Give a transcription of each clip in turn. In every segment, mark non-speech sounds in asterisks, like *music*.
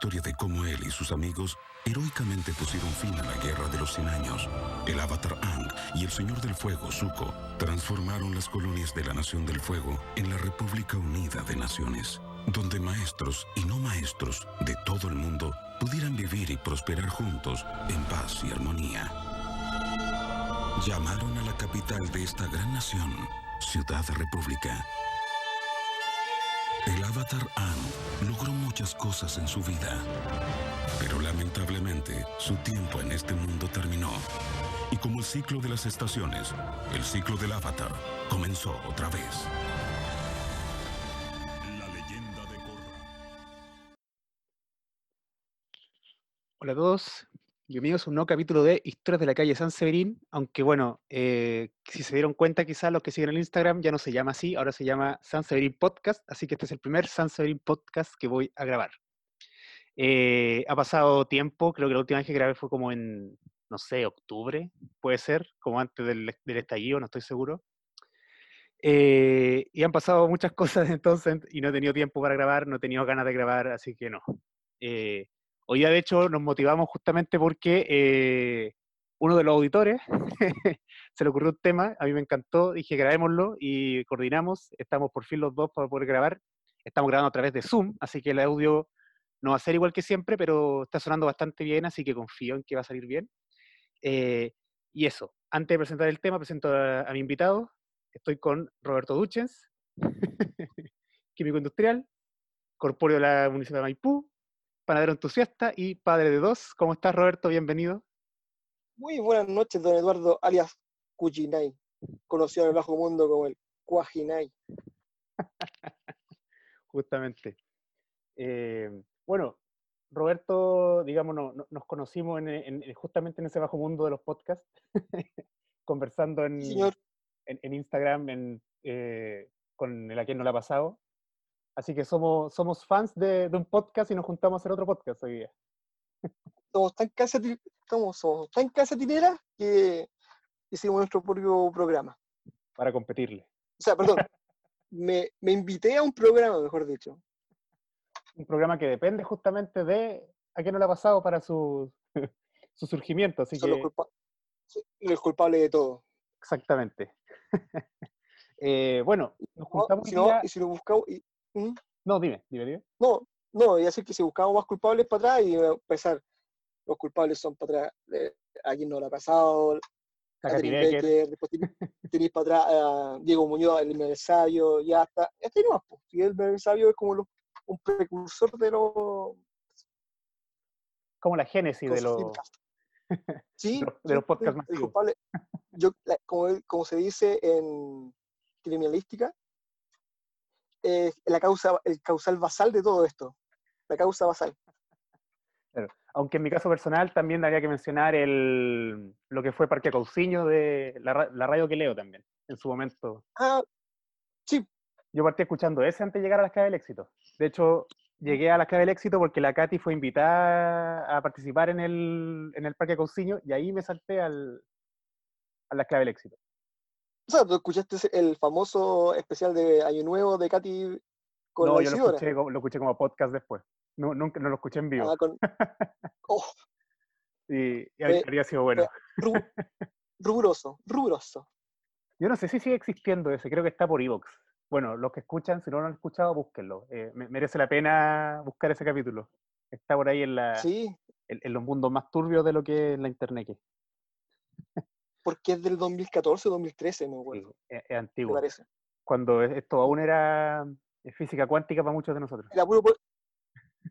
historia de cómo él y sus amigos heroicamente pusieron fin a la Guerra de los Cien Años. El avatar Ang y el Señor del Fuego, Zuko, transformaron las colonias de la Nación del Fuego en la República Unida de Naciones, donde maestros y no maestros de todo el mundo pudieran vivir y prosperar juntos en paz y armonía. Llamaron a la capital de esta gran nación Ciudad República. El avatar Ang logró muchas cosas en su vida, pero lamentablemente su tiempo en este mundo terminó. Y como el ciclo de las estaciones, el ciclo del avatar comenzó otra vez. La leyenda de Korra. Hola a todos, bienvenidos a un nuevo capítulo de Historias de la calle San Severín, aunque bueno, eh, si se dieron cuenta quizás los que siguen el Instagram ya no se llama así, ahora se llama San Severín Podcast, así que este es el primer San Severín Podcast que voy a grabar. Eh, ha pasado tiempo, creo que la última vez que grabé fue como en, no sé, octubre, puede ser, como antes del, del estallido, no estoy seguro. Eh, y han pasado muchas *laughs* cosas entonces y no he tenido tiempo para grabar, no he tenido ganas de grabar, así que no. Hoy día de hecho nos motivamos justamente porque eh, uno de los auditores *laughs* se le ocurrió un tema, a mí me encantó, dije grabémoslo y coordinamos, estamos por fin los dos para poder grabar. Estamos grabando a través de Zoom, así que el audio no va a ser igual que siempre, pero está sonando bastante bien, así que confío en que va a salir bien. Eh, y eso, antes de presentar el tema, presento a, mi invitado. Estoy con Roberto Duchens, *laughs* químico industrial, corpóreo de la Municipalidad de Maipú, panadero entusiasta y padre de dos. ¿Cómo estás, Roberto? Bienvenido. Muy buenas noches, don Eduardo, alias Cuchinay, conocido en el bajo mundo como el Cuajinay. *laughs* Justamente. Eh, bueno, Roberto, digamos, no- no- nos conocimos en, en- en- justamente en ese bajo mundo de los podcasts, *laughs* conversando en, Sí, señor, en, en Instagram eh, con el a quien no le ha pasado. Así que somos, somos fans de, de un podcast y nos juntamos a hacer otro podcast hoy día. somos tan casati- somos, tan casatineras que hicimos nuestro propio programa. para competirle. O sea, perdón, *laughs* me, me invité a un programa, mejor dicho. Un programa que depende justamente de a quien no le ha pasado para su, *laughs* su surgimiento. Así Son los, que, culpa- sí, los culpables de todo. exactamente. *laughs* Eh, bueno, nos No, juntamos si no, día- y si lo buscamos, y- ¿Mm? No, dime, dime, dime. no, no, y así que si buscamos más culpables para atrás y a empezar, los culpables son para atrás, eh, a quien no le ha pasado, Catherine Becker. Becker, después tenés *laughs* para atrás a Diego Muñoz, el aniversario, ya está. Este no, pues. Y el aniversario es como lo- un precursor de los. como la génesis de los. *laughs* Sí, de los- de los sí, podcasts culpable. Yo, como, como se dice en criminalística, es la causa, el causal basal de todo esto. La causa basal. Aunque en mi caso personal también habría que mencionar el, lo que fue Parque Cauciño de la, la radio que leo también, en su momento. Ah, sí, Yo partí escuchando ese antes de llegar a las claves del éxito. De hecho, llegué a las claves del éxito porque la Katy fue invitada a participar en el, en el Parque Cauciño y ahí me salté al, a las claves del éxito. O sea, tú escuchaste el famoso especial de Año Nuevo de Katy con no, la yo lo escuché, como- lo escuché como podcast después. No, nunca, no lo escuché en vivo. Ah, con- *laughs* Oh, y habría sido bueno. ru- *laughs* rubroso, rubroso. Yo no sé si sigue existiendo ese, creo que está por Evox. Bueno, los que escuchan, si no lo han escuchado, búsquenlo. Eh, me- merece la pena buscar ese capítulo. Está por ahí en, la, Sí, en, en los mundos más turbios de lo que es la internet. Que porque es del 2014 o 2013, me sí, acuerdo, es, es me antiguo. parece. Cuando es- esto aún era eh, física cuántica para muchos de nosotros. Era puro,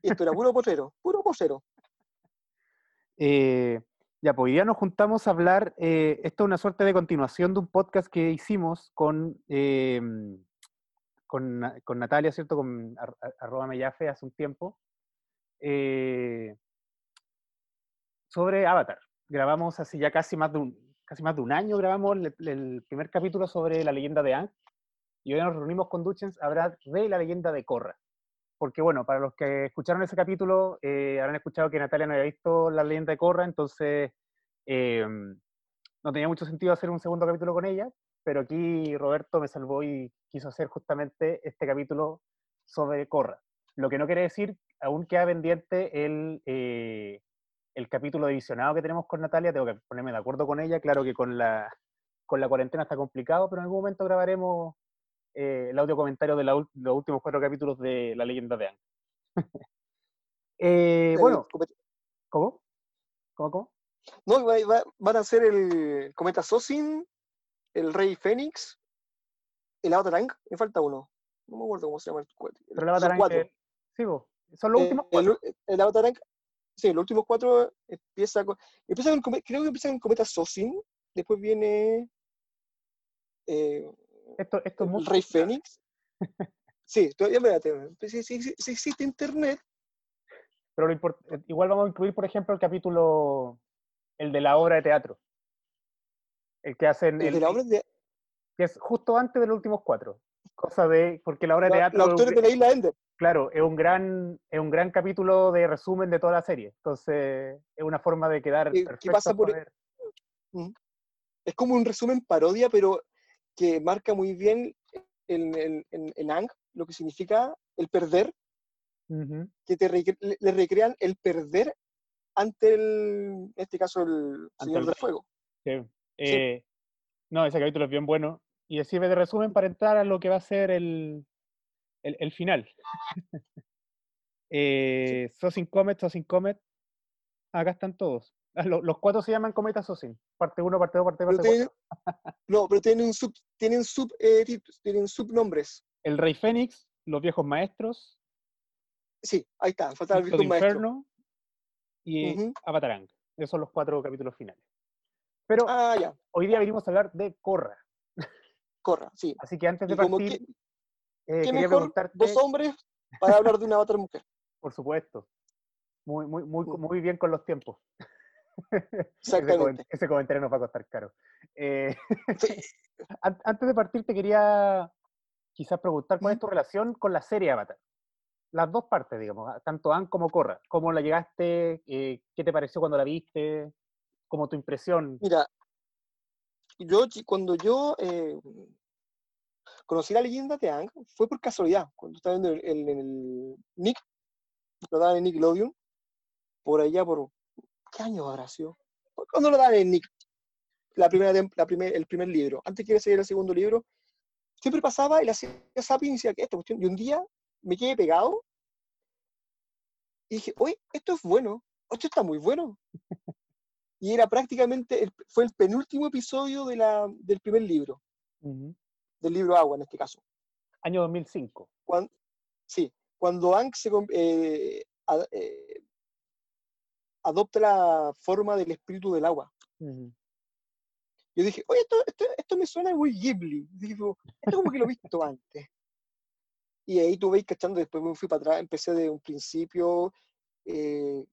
esto era puro potrero, puro potrero. Eh, ya, pues hoy día nos juntamos a hablar, eh, esto es una suerte de continuación de un podcast que hicimos con, eh, con, con Natalia, ¿cierto? Con ar- ar- arroba Mellafe hace un tiempo, eh, sobre Avatar. Grabamos hace ya casi más de un, casi más de un año, grabamos el, primer capítulo sobre la leyenda de Aang, y hoy nos reunimos con Duchens a hablar de la leyenda de Korra. Porque bueno, para los que escucharon ese capítulo, eh, habrán escuchado que Natalia no había visto la leyenda de Korra, entonces eh, no tenía mucho sentido hacer un segundo capítulo con ella, pero aquí Roberto me salvó y quiso hacer justamente este capítulo sobre Corra. Lo que no quiere decir, aún queda pendiente el, eh, el capítulo de visionado que tenemos con Natalia, tengo que ponerme de acuerdo con ella, claro que con la, con la cuarentena está complicado, pero en algún momento grabaremos eh, el audio comentario de, los últimos cuatro capítulos de La leyenda de Ang. *laughs* Eh, bueno, ¿cómo? ¿Cómo, cómo? No, van a ser el Cometa Sosin, el Rey Fénix, el Avatar me falta uno. No me acuerdo cómo se llama el cuatro. Pero el Avatar cuatro. sí, son los eh, últimos cuatro. El, el Avatar sí, los últimos cuatro empieza con, empieza con, creo que empieza con Cometa Sosin, después viene eh, esto, esto el Rey Fénix. sí, todavía me sí, sí, sí, sí, existe internet. Pero lo eh, igual vamos a incluir, por ejemplo, el capítulo, el de la obra de teatro. El que hacen. El, de la obra de que es justo antes de los últimos cuatro. Cosa de, porque la obra de teatro... Los autores de la isla Ender. Claro, es un, gran, es un gran capítulo de resumen de toda la serie. Entonces, es una forma de quedar ¿Qué pasa por... Es como un resumen parodia, pero que marca muy bien en, en, en, Ang lo que significa el perder, que te le recrean el perder ante el, en este caso, el Señor del Fuego. Sí. Eh, no, ese capítulo es bien bueno y sirve de resumen para entrar a lo que va a ser el, el, final. *laughs* eh, Sosin Comet, Sosin Comet, acá están todos. Ah, los, cuatro se llaman Cometa Sosin, parte 1, parte 2, parte 3, parte 4. no, pero tienen, sub, tienen, sub, eh, tienen subnombres. El Rey Fénix, Los Viejos Maestros. Sí, ahí está, falta el Viejo Inferno y uh Esos son los cuatro capítulos finales. Pero ah, ya. hoy día venimos a hablar de Corra. Corra, sí. Así que antes de partir, eh, ¿qué mejor dos hombres para hablar de una otra mujer? *laughs* Por supuesto. Muy, muy, muy, mm. muy bien con los tiempos. *laughs* Exactamente. ese, comentario nos va a costar caro. Eh, *laughs* antes de partir, te quería quizás preguntar cuál es tu relación con la serie Avatar. Las dos partes, digamos, tanto Anne como Corra. ¿Cómo la llegaste? Eh, ¿Qué te pareció cuando la viste? como tu impresión? Mira, yo cuando yo eh, conocí la leyenda de Ang fue por casualidad, cuando estaba viendo el, Nick, lo daban en Nickelodeon, por allá por, ¿qué año habrá sido? Cuando lo daban en Nick, la primera, la primer, el primer libro, antes que seguir el segundo libro, siempre pasaba y la hacía zapping y decía esta cuestión, y un día me quedé pegado y dije, oye, esto es bueno, esto está muy bueno y era prácticamente, fue el penúltimo episodio de la, del primer libro, del libro Agua en este caso. Año 2005. Cuando, sí, cuando Ankh se, eh, eh, adopta la forma del espíritu del agua. Yo dije, oye, esto, esto, me suena muy Ghibli. Digo, esto como que lo he visto *laughs* antes. Y ahí tú veis cachando, después me fui para atrás, empecé de un principio, eh,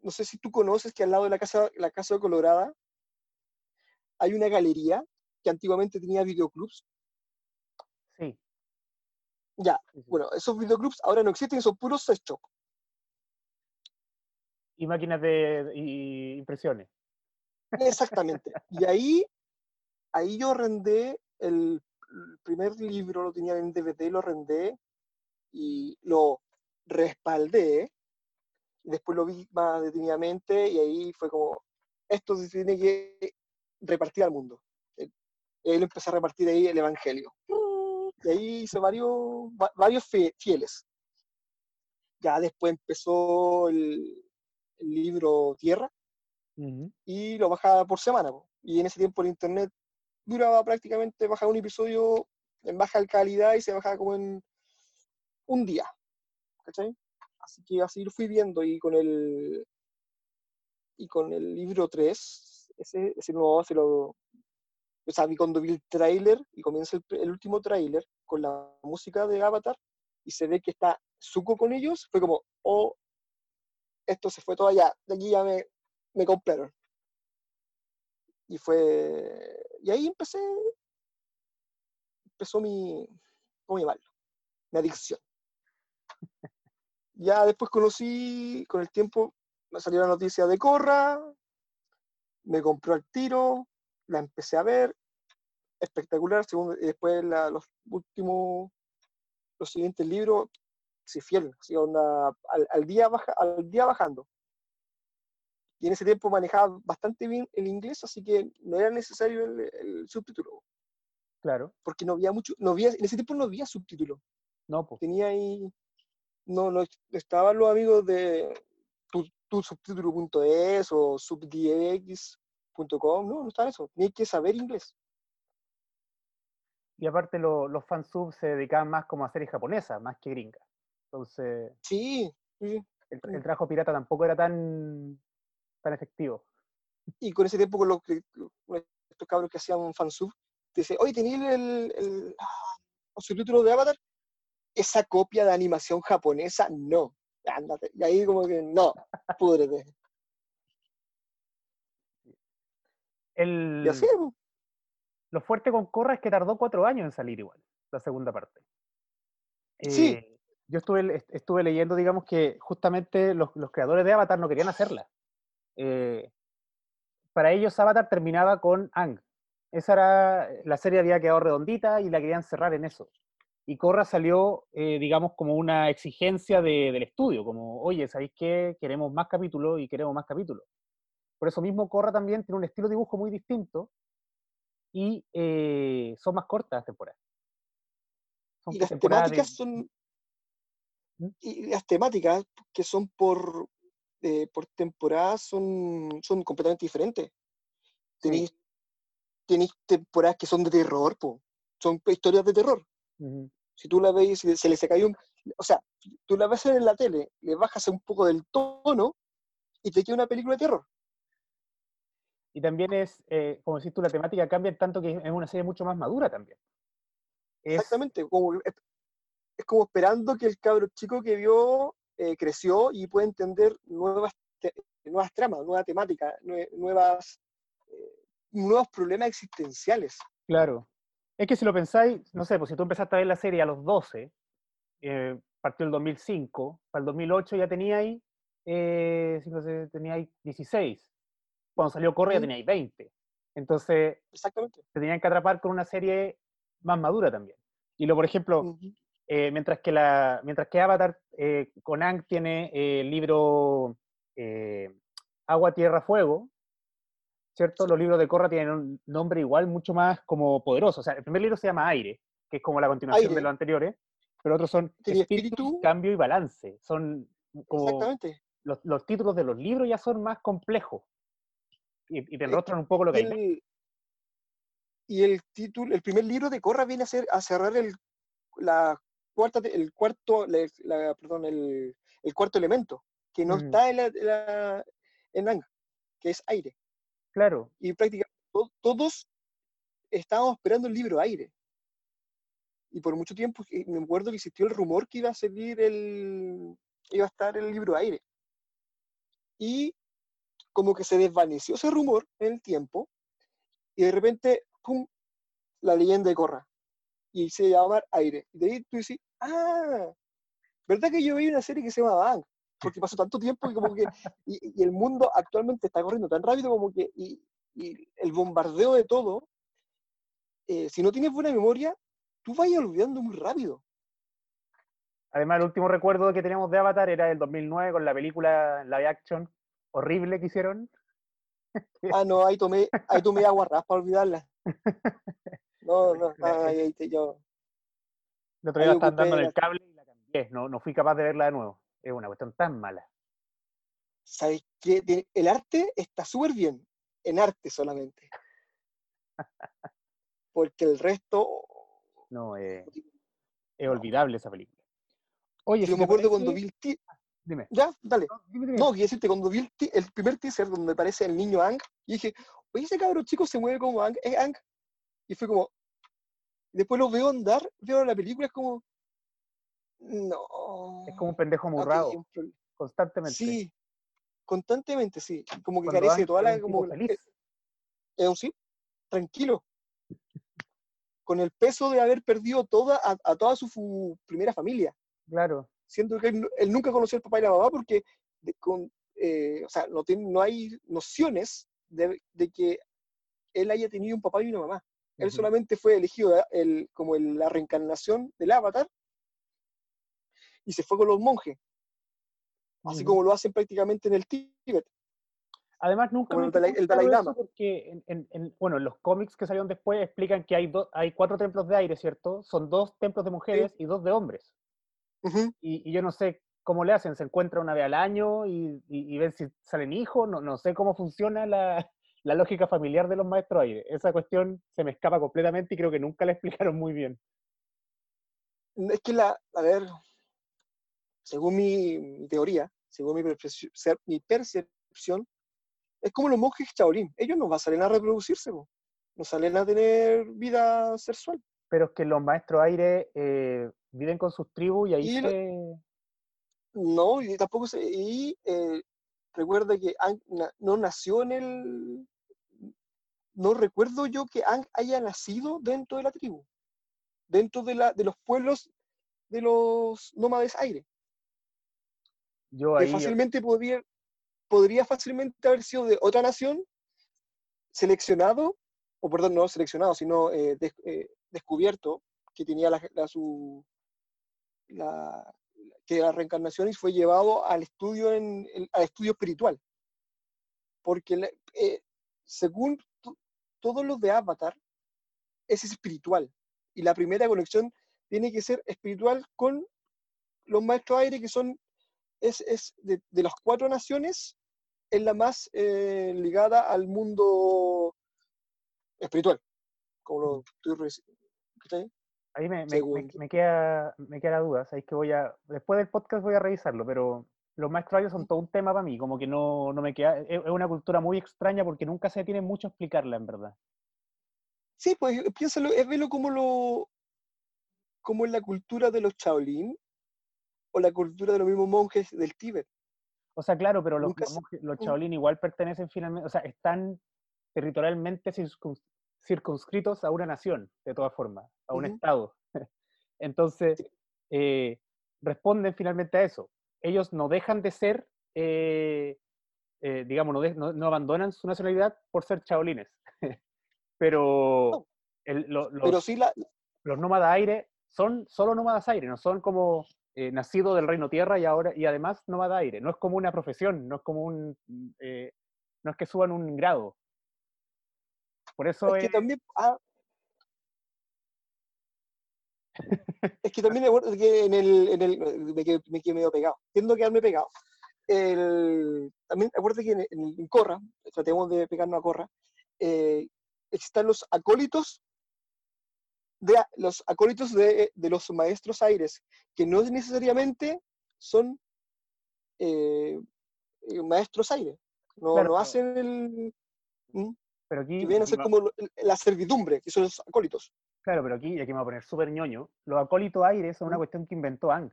no sé si tú conoces que al lado de la casa, la casa de Colorada hay una galería que antiguamente tenía videoclubs. Sí. Ya, bueno, esos videoclubs ahora no existen, son puros sex shop. Y máquinas de impresiones. Exactamente. *laughs* y ahí, ahí yo rendé el, el primer libro, lo tenía en DVD, lo rendé y lo respaldé después lo vi más detenidamente y ahí fue como, esto se tiene que repartir al mundo. Y ahí lo empecé a repartir ahí el Evangelio. Y ahí hice varios, varios fieles. Ya después empezó el, libro Tierra y lo bajaba por semana. Y en ese tiempo el internet duraba prácticamente, bajaba un episodio en baja calidad y se bajaba como en un día. ¿Cachai? Así que así lo fui viendo y con el, y con el libro 3, ese, ese nuevo se lo... O sea, cuando vi el tráiler y comienza el, último tráiler con la música de Avatar y se ve que está Zuko con ellos, fue como, oh, esto se fue todo allá, de aquí ya me, me compraron. Y fue, y ahí empecé, empezó mi, ¿cómo llamarlo? Mi adicción. Ya después conocí, con el tiempo me salió la noticia de Corra, me compró el tiro, la empecé a ver, espectacular. Según, después la- los últimos, los siguientes libros, sí, fiel, onda, al, al día baja, al día bajando. Y en ese tiempo manejaba bastante bien el inglés, así que no era necesario el, el subtítulo, Claro. porque no había mucho, no había, en ese tiempo no había subtítulo. No, pues. Tenía ahí, no, no estaban los amigos de tu, tu subtítulo.es o subdx.com, no, no estaba eso. Ni hay que saber inglés. Y aparte lo- los fansubs se dedicaban más como a series japonesas, más que gringas. Entonces, Sí, sí. el, el trabajo pirata tampoco era tan, tan efectivo. y con ese tiempo con los, con estos cabros que hacían un fansub, te dice, oye, ¿tenías el, el, ah, los subtítulos de Avatar? Esa copia de animación japonesa, no. Ándate. Y ahí como que, no, púdrete. El, Y así, pues, lo fuerte con Korra es que tardó cuatro años en salir igual, la segunda parte. Sí. Eh, yo estuve, est- estuve leyendo, digamos, que justamente los, los creadores de Avatar no querían hacerla. Eh, para ellos Avatar terminaba con Ang. Esa era, la serie había quedado redondita y la querían cerrar en eso. Y Korra salió, eh, digamos, como una exigencia de- del estudio, como, oye, ¿sabéis qué? Queremos más capítulos y queremos más capítulos. Por eso mismo Korra también tiene un estilo de dibujo muy distinto y eh, son más cortas las temporadas. Son y las temporadas de- temáticas son, ¿Mm? y las temáticas que son por, eh, por temporada son, son completamente diferentes. sí, Tenéis, tenéis temporadas que son de terror, po. son historias de terror. ujú. Si tú la ves y se le se cayó un... O sea, tú la ves en la tele, le bajas un poco del tono y te queda una película de terror. Y también es, eh, como decís tú, la temática cambia tanto que es una serie mucho más madura también. Es, Exactamente. Como, es, es como esperando que el cabro chico que vio eh, creció y puede entender nuevas, te- nuevas tramas, nuevas temáticas, nue- nuevas, eh, nuevos problemas existenciales. Claro. Es que si lo pensáis, no sé, pues si tú empezaste a ver la serie a los 12, eh, partió el 2005, para el 2008 ya teníais, eh, teníais 16. Cuando salió Corre ya teníais 20. Entonces, Exactamente. te tenían que atrapar con una serie más madura también. Y lo, por ejemplo, eh, mientras, que la, mientras que Avatar eh, con Ang tiene el libro eh, Agua, Tierra, Fuego, ¿cierto? Los libros de Korra tienen un nombre igual mucho más como poderoso. O sea, el primer libro se llama Aire, que es como la continuación de los anteriores, pero otros son Tenía espíritu, espíritu. cambio y balance. Son como Exactamente. los, los títulos de los libros ya son más complejos y, y te Eh, enrostran un poco lo que hay. y el título, el primer libro de Corra viene a, ser, a cerrar el, la cuarta, el cuarto, la, la- perdón, el, el cuarto elemento, que no está en, la, en la- en Ang, que es aire. Claro, Y prácticamente to- todos estábamos esperando el libro aire. Y por mucho tiempo eh, me acuerdo que existió el rumor que iba a salir el, iba a estar el libro aire. Y como que se desvaneció ese rumor en el tiempo, y de repente, ¡pum! la leyenda de Corra. Y se llama Aire. Y de ahí tú dices, ah, ¿verdad que yo vi una serie que se llama Bang? Porque pasó tanto tiempo y como que, *laughs* y, y el mundo actualmente está corriendo tan rápido como que, y, y el bombardeo de todo, eh, si no tienes buena memoria, tú vas olvidando muy rápido. Además, el último recuerdo que teníamos de Avatar era el 2009 con la película live action horrible que hicieron. *laughs* Ah, no, ahí tomé, ahí tomé agua ras para olvidarla. No, no, ahí, ahí te- yo, El otro día Ahí la estaban dando en el cable y la cambié. No, no fui capaz de verla de nuevo. Es una cuestión tan mala. ¿sabes qué? El arte está súper bien, en arte solamente. *laughs* Porque el resto, No, eh, es olvidable esa película. Oye, yo si me acuerdo parece- cuando vi el ti- Dime. Ya, dale. No, dime, dime. No, quería decirte, cuando vi el, el primer teaser donde aparece el niño Ang, y dije, oye, ese cabrón chico se mueve como Ang, es Ang. Y fue como, después lo veo andar, veo la película, es como, no. Es como un pendejo ok, murrado, un pro- constantemente. Sí, constantemente, sí. Como que Cuando carece de toda la, como, feliz. eh, es un sí, tranquilo. Con el peso de haber perdido toda, a, a toda su primera familia. Claro. siendo que él, nu- él nunca conoció al papá y la mamá porque de- con, eh, o sea, no, no hay nociones de, de que él haya tenido un papá y una mamá. Él solamente fue elegido ¿eh? el, como el- la reencarnación del avatar y se fue con los monjes, así como lo hacen prácticamente en el Tíbet. Además, nunca como me el Dalai- el Lama. porque en, en- en- bueno, en los cómics que salieron después explican que hay, do- hay cuatro templos de aire, ¿cierto? Son dos templos de mujeres y dos de hombres. Y, y yo no sé cómo le hacen, se encuentran una vez al año y, y- y ven si salen hijos, no, no sé cómo funciona la, la lógica familiar de los maestros aire. Esa cuestión se me escapa completamente y creo que nunca la *laughs* explicaron muy bien. Es que la, a ver, según mi, mi teoría, según mi, percepción, es como los monjes Shaolin. Ellos no van a reproducirse, po. no salen a tener vida sexual. Pero es que los maestros aire eh, viven con sus tribus y ahí Y se... No, y tampoco se. Y eh, recuerda que Ang na- no nació en el. No recuerdo yo que Ang haya nacido dentro de la tribu, dentro de, la, de los pueblos de los nómades aire. Yo que ahí... fácilmente podría, podría fácilmente haber sido de otra nación, seleccionado, o perdón, no seleccionado, sino eh, des- eh, descubierto, que tenía la, la- su, la, que la reencarnación y fue llevado al estudio, en, el- al estudio espiritual. Porque eh, según to- todos los de Avatar, es espiritual. Y la primera conexión tiene que ser espiritual con los maestros aire, que son es, es de, de las cuatro naciones, es la más eh, ligada al mundo espiritual. Como lo. Ahí me, me- me- Según- me queda, me queda la duda, sabéis que voy a, después del podcast voy a revisarlo, pero los maestros son todo un tema para mí, como que no, no me queda, es, es una cultura muy extraña porque nunca se tiene mucho a explicarla en verdad. Sí, pues piénsalo, es verlo como lo como en la cultura de los Shaolin o la cultura de los mismos monjes del Tíbet. O sea, claro, pero los, los, monjes- los. Shaolin igual pertenecen finalmente, o sea, están territorialmente circuns- circunscritos a una nación, de todas formas, a un estado. *laughs* Entonces, eh, responden finalmente a eso. Ellos no dejan de ser, eh, eh, digamos, no, de- no- no abandonan su nacionalidad por ser chaolines. *laughs* pero No. el- lo- los, Pero sí la, los nómadas aire son solo nómadas aire, no son como eh, nacidos del reino tierra y ahora y además nómada aire. No es como una profesión, no es como un mm, eh, no es que suban un grado. Por eso es que es- también ah, *laughs* es que también me acuerdo que en el, en el me quedé, me quedé medio pegado tiendo a quedarme pegado el, también acuérdate que en, en- en Corra tratemos de pegarnos a Corra eh, están los acólitos de los acólitos de, de los maestros aires que no necesariamente son eh, eh, maestros aires no, Claro, no pero- hacen el ¿Mm? pero aquí que vienen a ser como la servidumbre que son los acólitos Claro, pero aquí, y aquí me voy a poner súper ñoño, los acólitos aires son una cuestión que inventó Ang.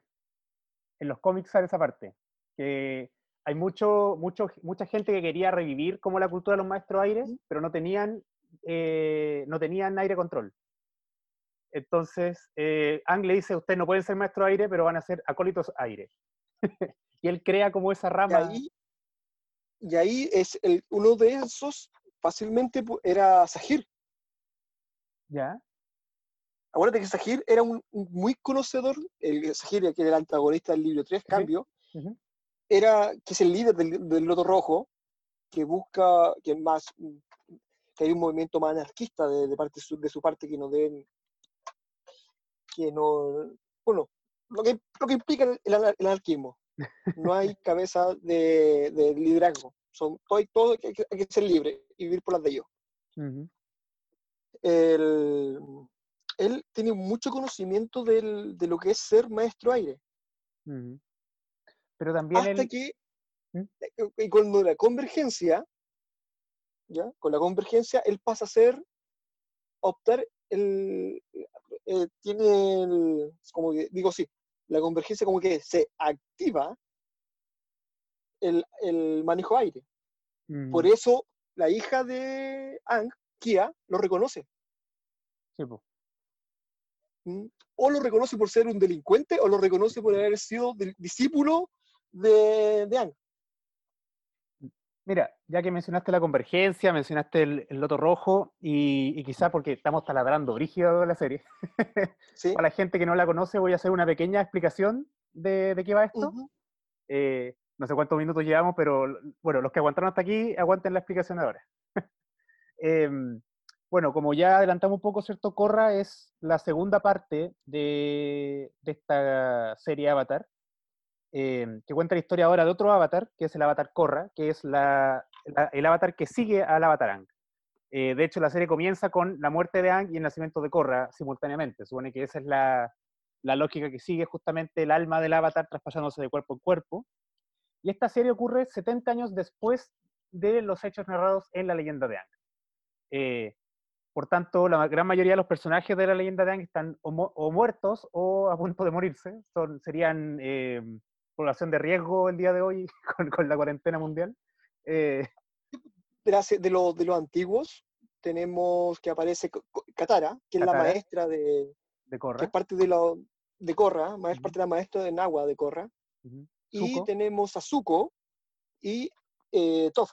En los cómics sale esa parte, que hay mucho, mucho, mucha gente que quería revivir como la cultura de los maestros aires, pero no tenían, eh, no tenían aire control. Entonces, eh, Ang le dice, ustedes no pueden ser maestros aire, pero van a ser acólitos aire. *laughs* y él crea como esa Y rama. ahí, y ahí es el, uno de esos, fácilmente era Sahir. ¿Ya? Acuérdate que Sahir era un, un muy conocedor, el Sahir, que era el antagonista del libro 3, cambio, era, que es el líder del, del Loto Rojo, que busca, que es más, que hay un movimiento más anarquista de, de parte de su parte que no deben, que no, bueno, lo que, lo que implica el, el anar- el anarquismo. No hay *laughs* cabeza de, de liderazgo. Son, todo, hay, todo hay, que, hay que ser libre y vivir por las de ellos. El- él tiene mucho conocimiento del- de lo que es ser maestro aire. Pero también hasta él... que ¿Mm? eh, y cuando la convergencia ya con la convergencia él pasa a ser optar el eh, tiene el, como que digo sí la convergencia como que se activa el, el manejo aire por Ujú. eso la hija de Ang Kia lo reconoce Sí, po. ¿m? o lo reconoce por ser un delincuente o lo reconoce por haber sido del- discípulo de, de Ang Mira, ya que mencionaste la convergencia, mencionaste el, loto rojo y, quizás porque estamos taladrando brígido de la serie, *laughs* para la gente que no la conoce voy a hacer una pequeña explicación de, qué va esto. Eh, no sé cuántos minutos llevamos, pero bueno, los que aguantaron hasta aquí, aguanten la explicación ahora. *laughs* Em, bueno, como ya adelantamos un poco, ¿cierto? Corra es la segunda parte de, de esta serie Avatar. Em, que cuenta la historia ahora de otro avatar, que es el avatar Korra, que es el avatar que sigue al avatar Ang. Eh, de hecho, la serie comienza con la muerte de Ang y el nacimiento de Korra simultáneamente. Supone que esa es la, lógica que sigue justamente el alma del avatar traspasándose de cuerpo en cuerpo. Y esta serie ocurre 70 años después de los hechos narrados en la leyenda de Ang. Eh, por tanto, la gran mayoría de los personajes de la leyenda de Ang están o, muertos o a punto de morirse. Serían eh, población de riesgo el día de hoy *laughs* con, la cuarentena mundial. Eh, de, los de los antiguos tenemos que aparece Katara, que es la maestra de, de Korra. Que es parte de, lo, de Korra, es parte de la maestra de Nagua de Korra. Y tenemos a Zuko y eh, Toph.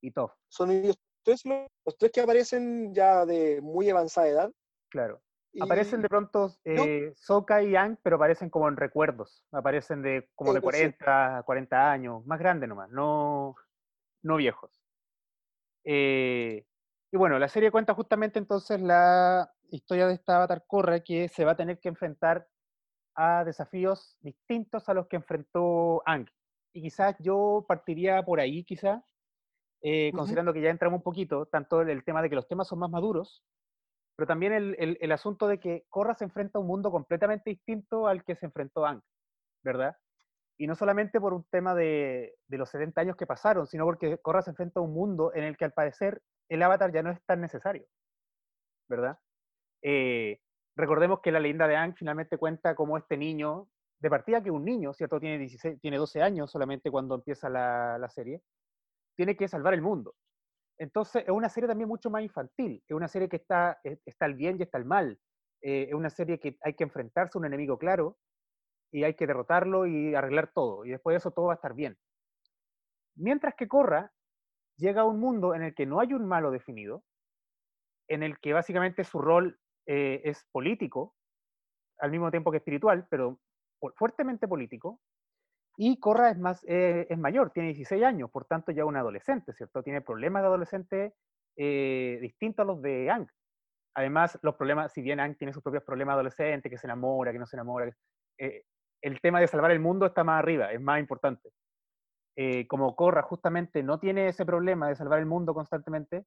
Y Toph. Son ellos tres los tres que aparecen ya de muy avanzada edad. Claro. Aparecen de pronto eh, Soka y Yang, pero aparecen como en recuerdos. Aparecen de como de 40, 40 años, más grandes nomás, no, no viejos. Eh, y bueno, la serie cuenta justamente entonces la historia de esta Avatar Korra que se va a tener que enfrentar a desafíos distintos a los que enfrentó Ang. Y quizás yo partiría por ahí, quizás, eh, considerando que ya entramos un poquito, tanto el tema de que los temas son más maduros, pero también el, asunto de que Korra se enfrenta a un mundo completamente distinto al que se enfrentó Aang, ¿verdad? Y no solamente por un tema de, los 70 años que pasaron, sino porque Korra se enfrenta a un mundo en el que al parecer el avatar ya no es tan necesario, ¿verdad? Eh, recordemos que la leyenda de Aang finalmente cuenta como este niño, de partida que un niño, ¿cierto? Tiene, 16, tiene 12 años solamente cuando empieza la serie, tiene que salvar el mundo. Entonces, es una serie también mucho más infantil, es una serie que está, eh, está el bien y está el mal, eh, es una serie que hay que enfrentarse a un enemigo claro y hay que derrotarlo y arreglar todo, y después de eso todo va a estar bien. Mientras que Corra llega a un mundo en el que no hay un malo definido, en el que básicamente su rol eh, es político, al mismo tiempo que espiritual, pero fuertemente político, y Corra es, más, eh, es mayor, tiene 16 años, por tanto ya un adolescente, ¿cierto? Tiene problemas de adolescente eh, distintos a los de Ang. Además, los problemas, si bien Ang tiene sus propios problemas adolescentes, que se enamora, que no se enamora, eh, el tema de salvar el mundo está más arriba, es más importante. como Corra justamente no tiene ese problema de salvar el mundo constantemente,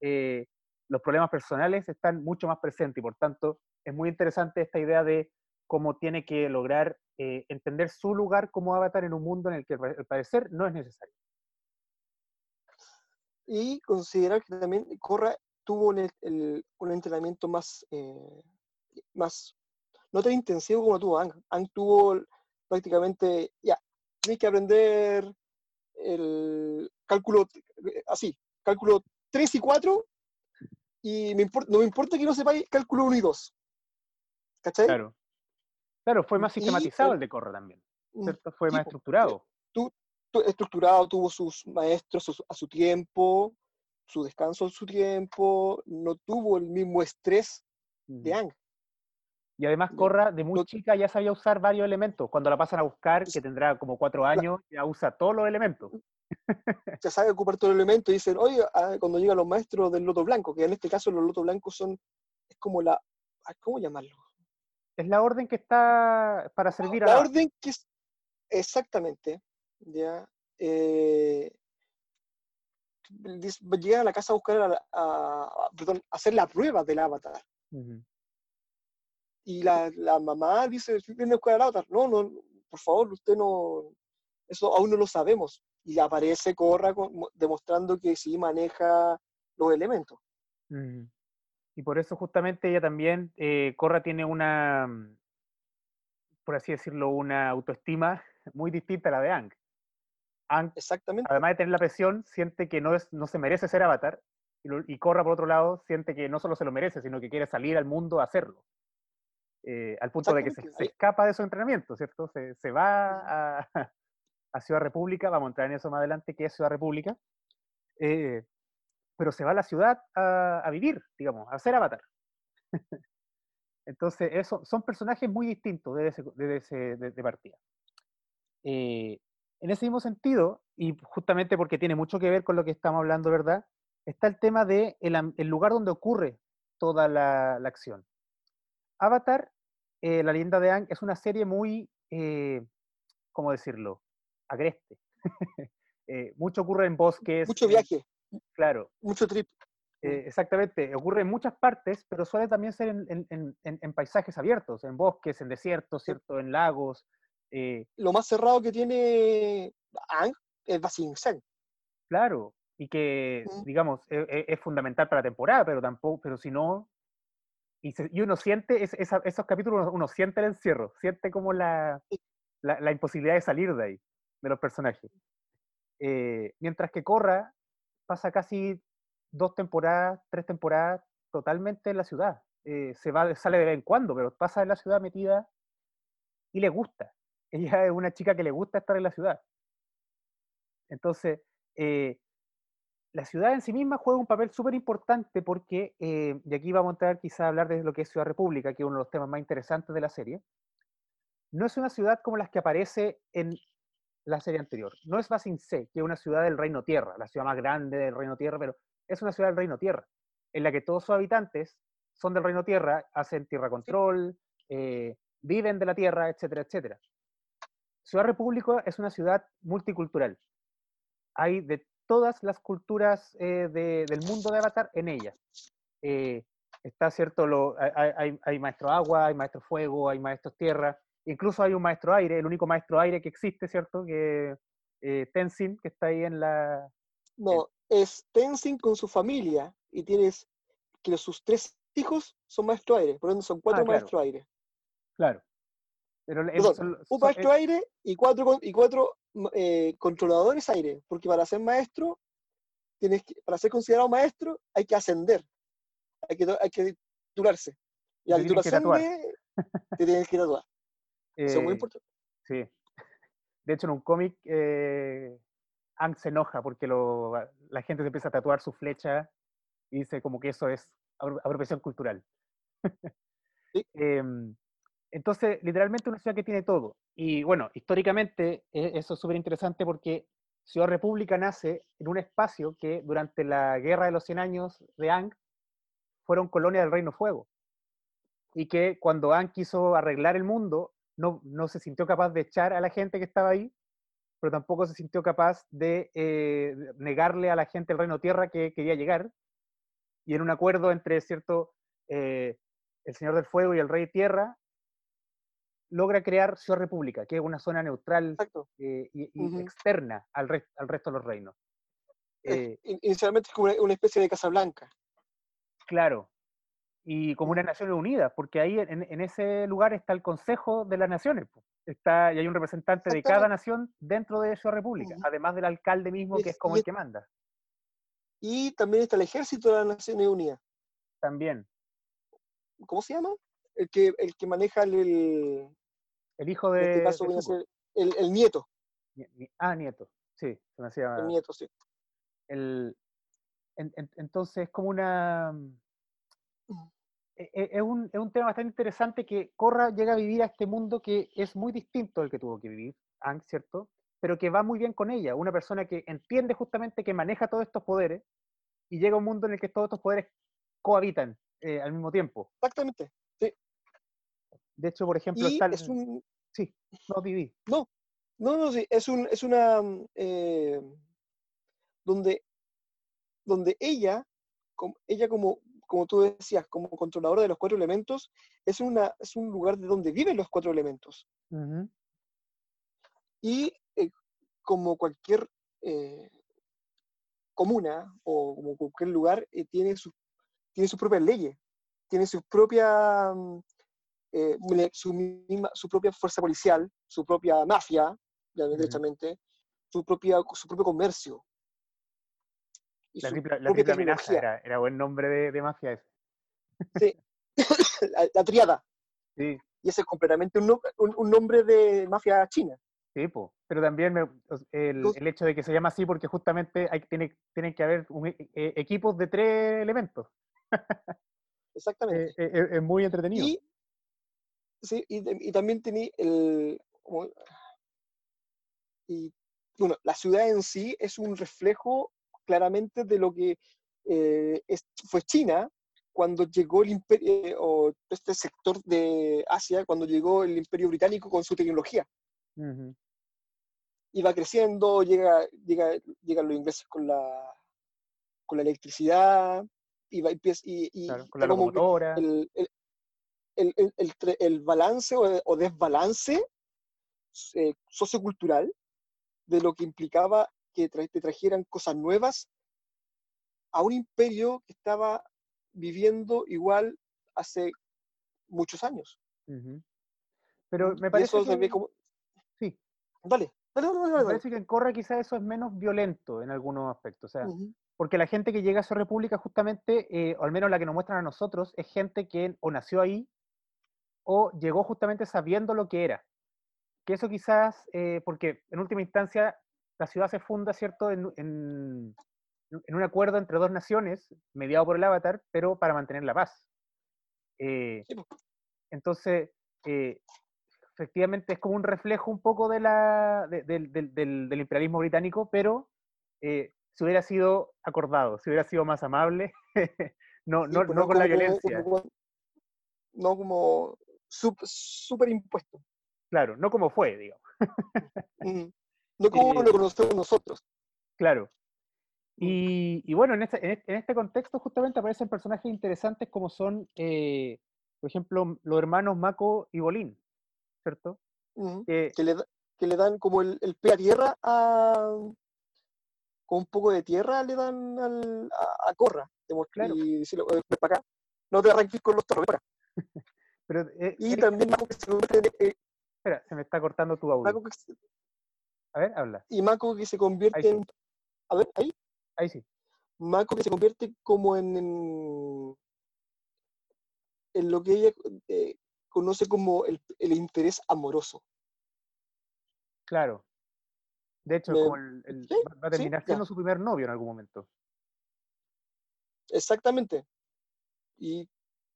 los problemas personales están mucho más presentes y por tanto es muy interesante esta idea de cómo tiene que lograr eh, entender su lugar como avatar en un mundo en el que al parecer no es necesario. Y considerar que también Corra tuvo un, un entrenamiento más, eh, más, no tan intensivo como tuvo Ang. Ang tuvo prácticamente, ya, tienes que aprender el cálculo, así, cálculo 3 y 4, y me no me importa que no sepáis cálculo 1 y 2. ¿Cachai? Claro. Claro, fue más sistematizado el de Corra también, mm, ¿cierto? Fue más estructurado. Tú, estructurado, tuvo sus maestros a su tiempo, su descanso a su tiempo, no tuvo el mismo estrés de Ang. Y además Corra, de muy chica, ya sabía usar varios elementos. Cuando la pasan a buscar, que tendrá como cuatro años, ya usa todos los elementos. *laughs* Ya sabe ocupar todos los elementos y dicen, oye, ah, cuando llegan los maestros del loto blanco, que en este caso los lotos blancos son, es como la, ¿cómo llamarlo? Es la orden que está para servir a la... orden que es... Exactamente. Ya. Eh, llegan a la casa a buscar, a, perdón, a hacer la prueba del avatar. Y la, la, mamá dice, viene a buscar al avatar. No, no, por favor, usted no, eso aún no lo sabemos. Y aparece Corra demostrando que sí maneja los elementos. Y por eso justamente ella también, eh, Corra tiene una, mm, por así decirlo, una autoestima muy distinta a la de Ang. Ang, Exactamente. además de tener la presión, siente que no, es, no se merece ser avatar. Y, Corra, por otro lado, siente que no solo se lo merece, sino que quiere salir al mundo a hacerlo. Eh, al punto de que se, escapa de su entrenamiento, ¿cierto? Se, se va a, *laughs* a Ciudad República, vamos a entrar en eso más adelante, que es Ciudad República, eh, pero se va a la ciudad a, vivir, digamos, a ser avatar. *laughs* Entonces, eso, son personajes muy distintos desde, ese, de, partida. Eh, en ese mismo sentido, y justamente porque tiene mucho que ver con lo que estamos hablando, ¿verdad? Está el tema de el, lugar donde ocurre toda la, acción. Avatar, eh, la leyenda de Aang, es una serie muy, eh, ¿cómo decirlo? Agreste. *laughs* mucho ocurre en bosques. Mucho viaje. Claro. Mucho trip. Eh, exactamente, ocurre en muchas partes, pero suele también ser en, paisajes abiertos, en bosques, en desiertos, ¿cierto? En lagos. Eh. Lo más cerrado que tiene Ang es Basingsen. Claro, y que, mm. digamos, e, e, es, fundamental para la temporada, pero tampoco, pero si no, y, uno siente, esos capítulos, uno, siente el encierro, siente como la, la, imposibilidad de salir de ahí, de los personajes. Eh, mientras que Corra pasa casi dos temporadas, tres temporadas totalmente en la ciudad. Eh, se va, sale de vez en cuando, pero pasa en la ciudad metida y le gusta. *laughs* Ella es una chica que le gusta estar en la ciudad. Entonces, eh, la ciudad en sí misma juega un papel súper importante porque, eh, y aquí vamos a entrar quizá a hablar de lo que es Ciudad República, que es uno de los temas más interesantes de la serie, no es una ciudad como las que aparece en la serie anterior. No es Basing C, que es una ciudad del Reino Tierra, la ciudad más grande del Reino Tierra, pero es una ciudad del Reino Tierra, en la que todos sus habitantes son del Reino Tierra, hacen tierra control, eh, viven de la tierra, etcétera, etcétera. Ciudad República es una ciudad multicultural. Hay de todas las culturas eh, del mundo de Avatar en ella. Eh, está cierto, lo, hay, hay, maestro agua, hay maestro fuego, hay maestros tierra, incluso hay un maestro aire, el único maestro aire que existe, ¿cierto? Que Tenzin, que está ahí en la... No, es Tenzin con su familia y tienes que sus tres hijos son maestro aire, por ende son cuatro ah, maestros aire. Claro. Pero un maestro aire y cuatro, y cuatro eh, controladores aire, porque para ser maestro, tienes que, para ser considerado maestro, hay que ascender, hay que, hay que titularse. Y al titularse, te tienes que tatuar. Muy eh, importante. Sí. De hecho, en un cómic eh, Ang se enoja porque la gente se empieza a tatuar su flecha y dice como que eso es apropiación cultural. *laughs* Em, entonces, literalmente una ciudad que tiene todo. Y bueno, históricamente e, eso es súper interesante porque Ciudad República nace en un espacio que durante la Guerra de los 100 Años de Ang fueron colonia del Reino Fuego. Y que cuando Ang quiso arreglar el mundo, no, no se sintió capaz de echar a la gente que estaba ahí, pero tampoco se sintió capaz de eh, negarle a la gente el reino tierra que quería llegar. Y en un acuerdo entre, ¿cierto?, eh, el Señor del Fuego y el Rey Tierra, logra crear Ciudad República, que es una zona neutral eh, y, externa al, al, resto de los reinos. inicialmente es como una especie de Casa Blanca. Claro, y como una Naciones Unidas, porque ahí en, ese lugar está el Consejo de las Naciones, está, y hay un representante de cada nación dentro de esa república, además del alcalde mismo, que es como el que manda. Y también está el ejército de las Naciones Unidas. También. ¿Cómo se llama? El que, el que maneja el... El hijo de... En este caso el, nieto. Ah, nieto, sí, se me hacía... El nieto, sí. El, entonces es como una es un, es un, tema bastante interesante que Corra llega a vivir a este mundo que es muy distinto al que tuvo que vivir, Ang, ¿cierto? Pero que va muy bien con ella, una persona que entiende justamente que maneja todos estos poderes y llega a un mundo en el que todos estos poderes cohabitan eh, al mismo tiempo. Exactamente, sí. De hecho, por ejemplo, está es un... Sí, no, viví. No, no, no, sí, es, un, es una... Eh, donde, donde ella, ella como como tú decías, como controladora de los cuatro elementos, es, una, es un lugar de donde viven los cuatro elementos. Y eh, como cualquier eh, comuna o como cualquier lugar, eh, tiene, su, tiene sus propias leyes, tiene su propia, mm, su, misma, su propia fuerza policial, su propia mafia, derechamente, su, propia, su propio comercio, la triple, amenaza era, buen nombre de, mafia ese. Sí, *laughs* la, triada. Sí. Y ese es completamente un, un, nombre de mafia china. Sí, po. pero también me- el, el hecho de que se llama así porque justamente hay, tiene, tienen que haber un e- e- equipos de tres elementos. *laughs* Exactamente. Eh, eh, es muy entretenido. Y, sí, y, y también tenía el. como- y bueno, la ciudad en sí es un reflejo claramente de lo que eh, es- fue China cuando llegó el imperio, o este sector de Asia, cuando llegó el imperio británico con su tecnología. Ujú. Iba creciendo, llega, llega, llegan los ingleses con la, con la electricidad, iba, empieza, y, y Claro, con la locomotora. el, el, el, el- el tre- el balance o, o desbalance eh, sociocultural de lo que implicaba que tra- te trajeran cosas nuevas a un imperio que estaba viviendo igual hace muchos años. Pero me parece eso que, como... sí, Dale, dale, dale, dale, me parece que en Corra quizás eso es menos violento en algunos aspectos. O sea, porque la gente que llega a esa república justamente, eh, o al menos la que nos muestran a nosotros, es gente que o nació ahí o llegó justamente sabiendo lo que era. Que eso quizás, eh, porque en última instancia la ciudad se funda, ¿cierto?, en, en- en un acuerdo entre dos naciones, mediado por el Avatar, pero para mantener la paz. Eh, entonces, eh, efectivamente es como un reflejo un poco de la, de- del, del- del- del imperialismo británico, pero eh, si hubiera sido acordado, si hubiera sido más amable, *laughs* no, Sí, no, pues no con la como- violencia, como- no como sup- superimpuesto. claro, no como fue, digamos. No como Eh, lo conocemos nosotros. claro. Mm. Y, y bueno, en este, en este- en este contexto justamente aparecen personajes interesantes como son, eh, por ejemplo, los hermanos Mako y Bolín, ¿cierto? Que, que le, que le dan como el, el pie a tierra a con un poco de tierra le dan al, a, a Corra demo- Claro. y decirle "Oye, ven para acá no te arranques con los torres ven para acá". *laughs* pero, eh, y Eric, también Mako que se eh, espera, se me está cortando tu audio. Mako que se- A ver, habla. y Mako que se convierte sí. en a ver ahí Ahí sí. Mako que se convierte como en en, en lo que ella eh, conoce como el, el interés amoroso Claro. De hecho, Me- como el- el- sí, va- a terminar siendo su primer novio en algún momento. Exactamente. Y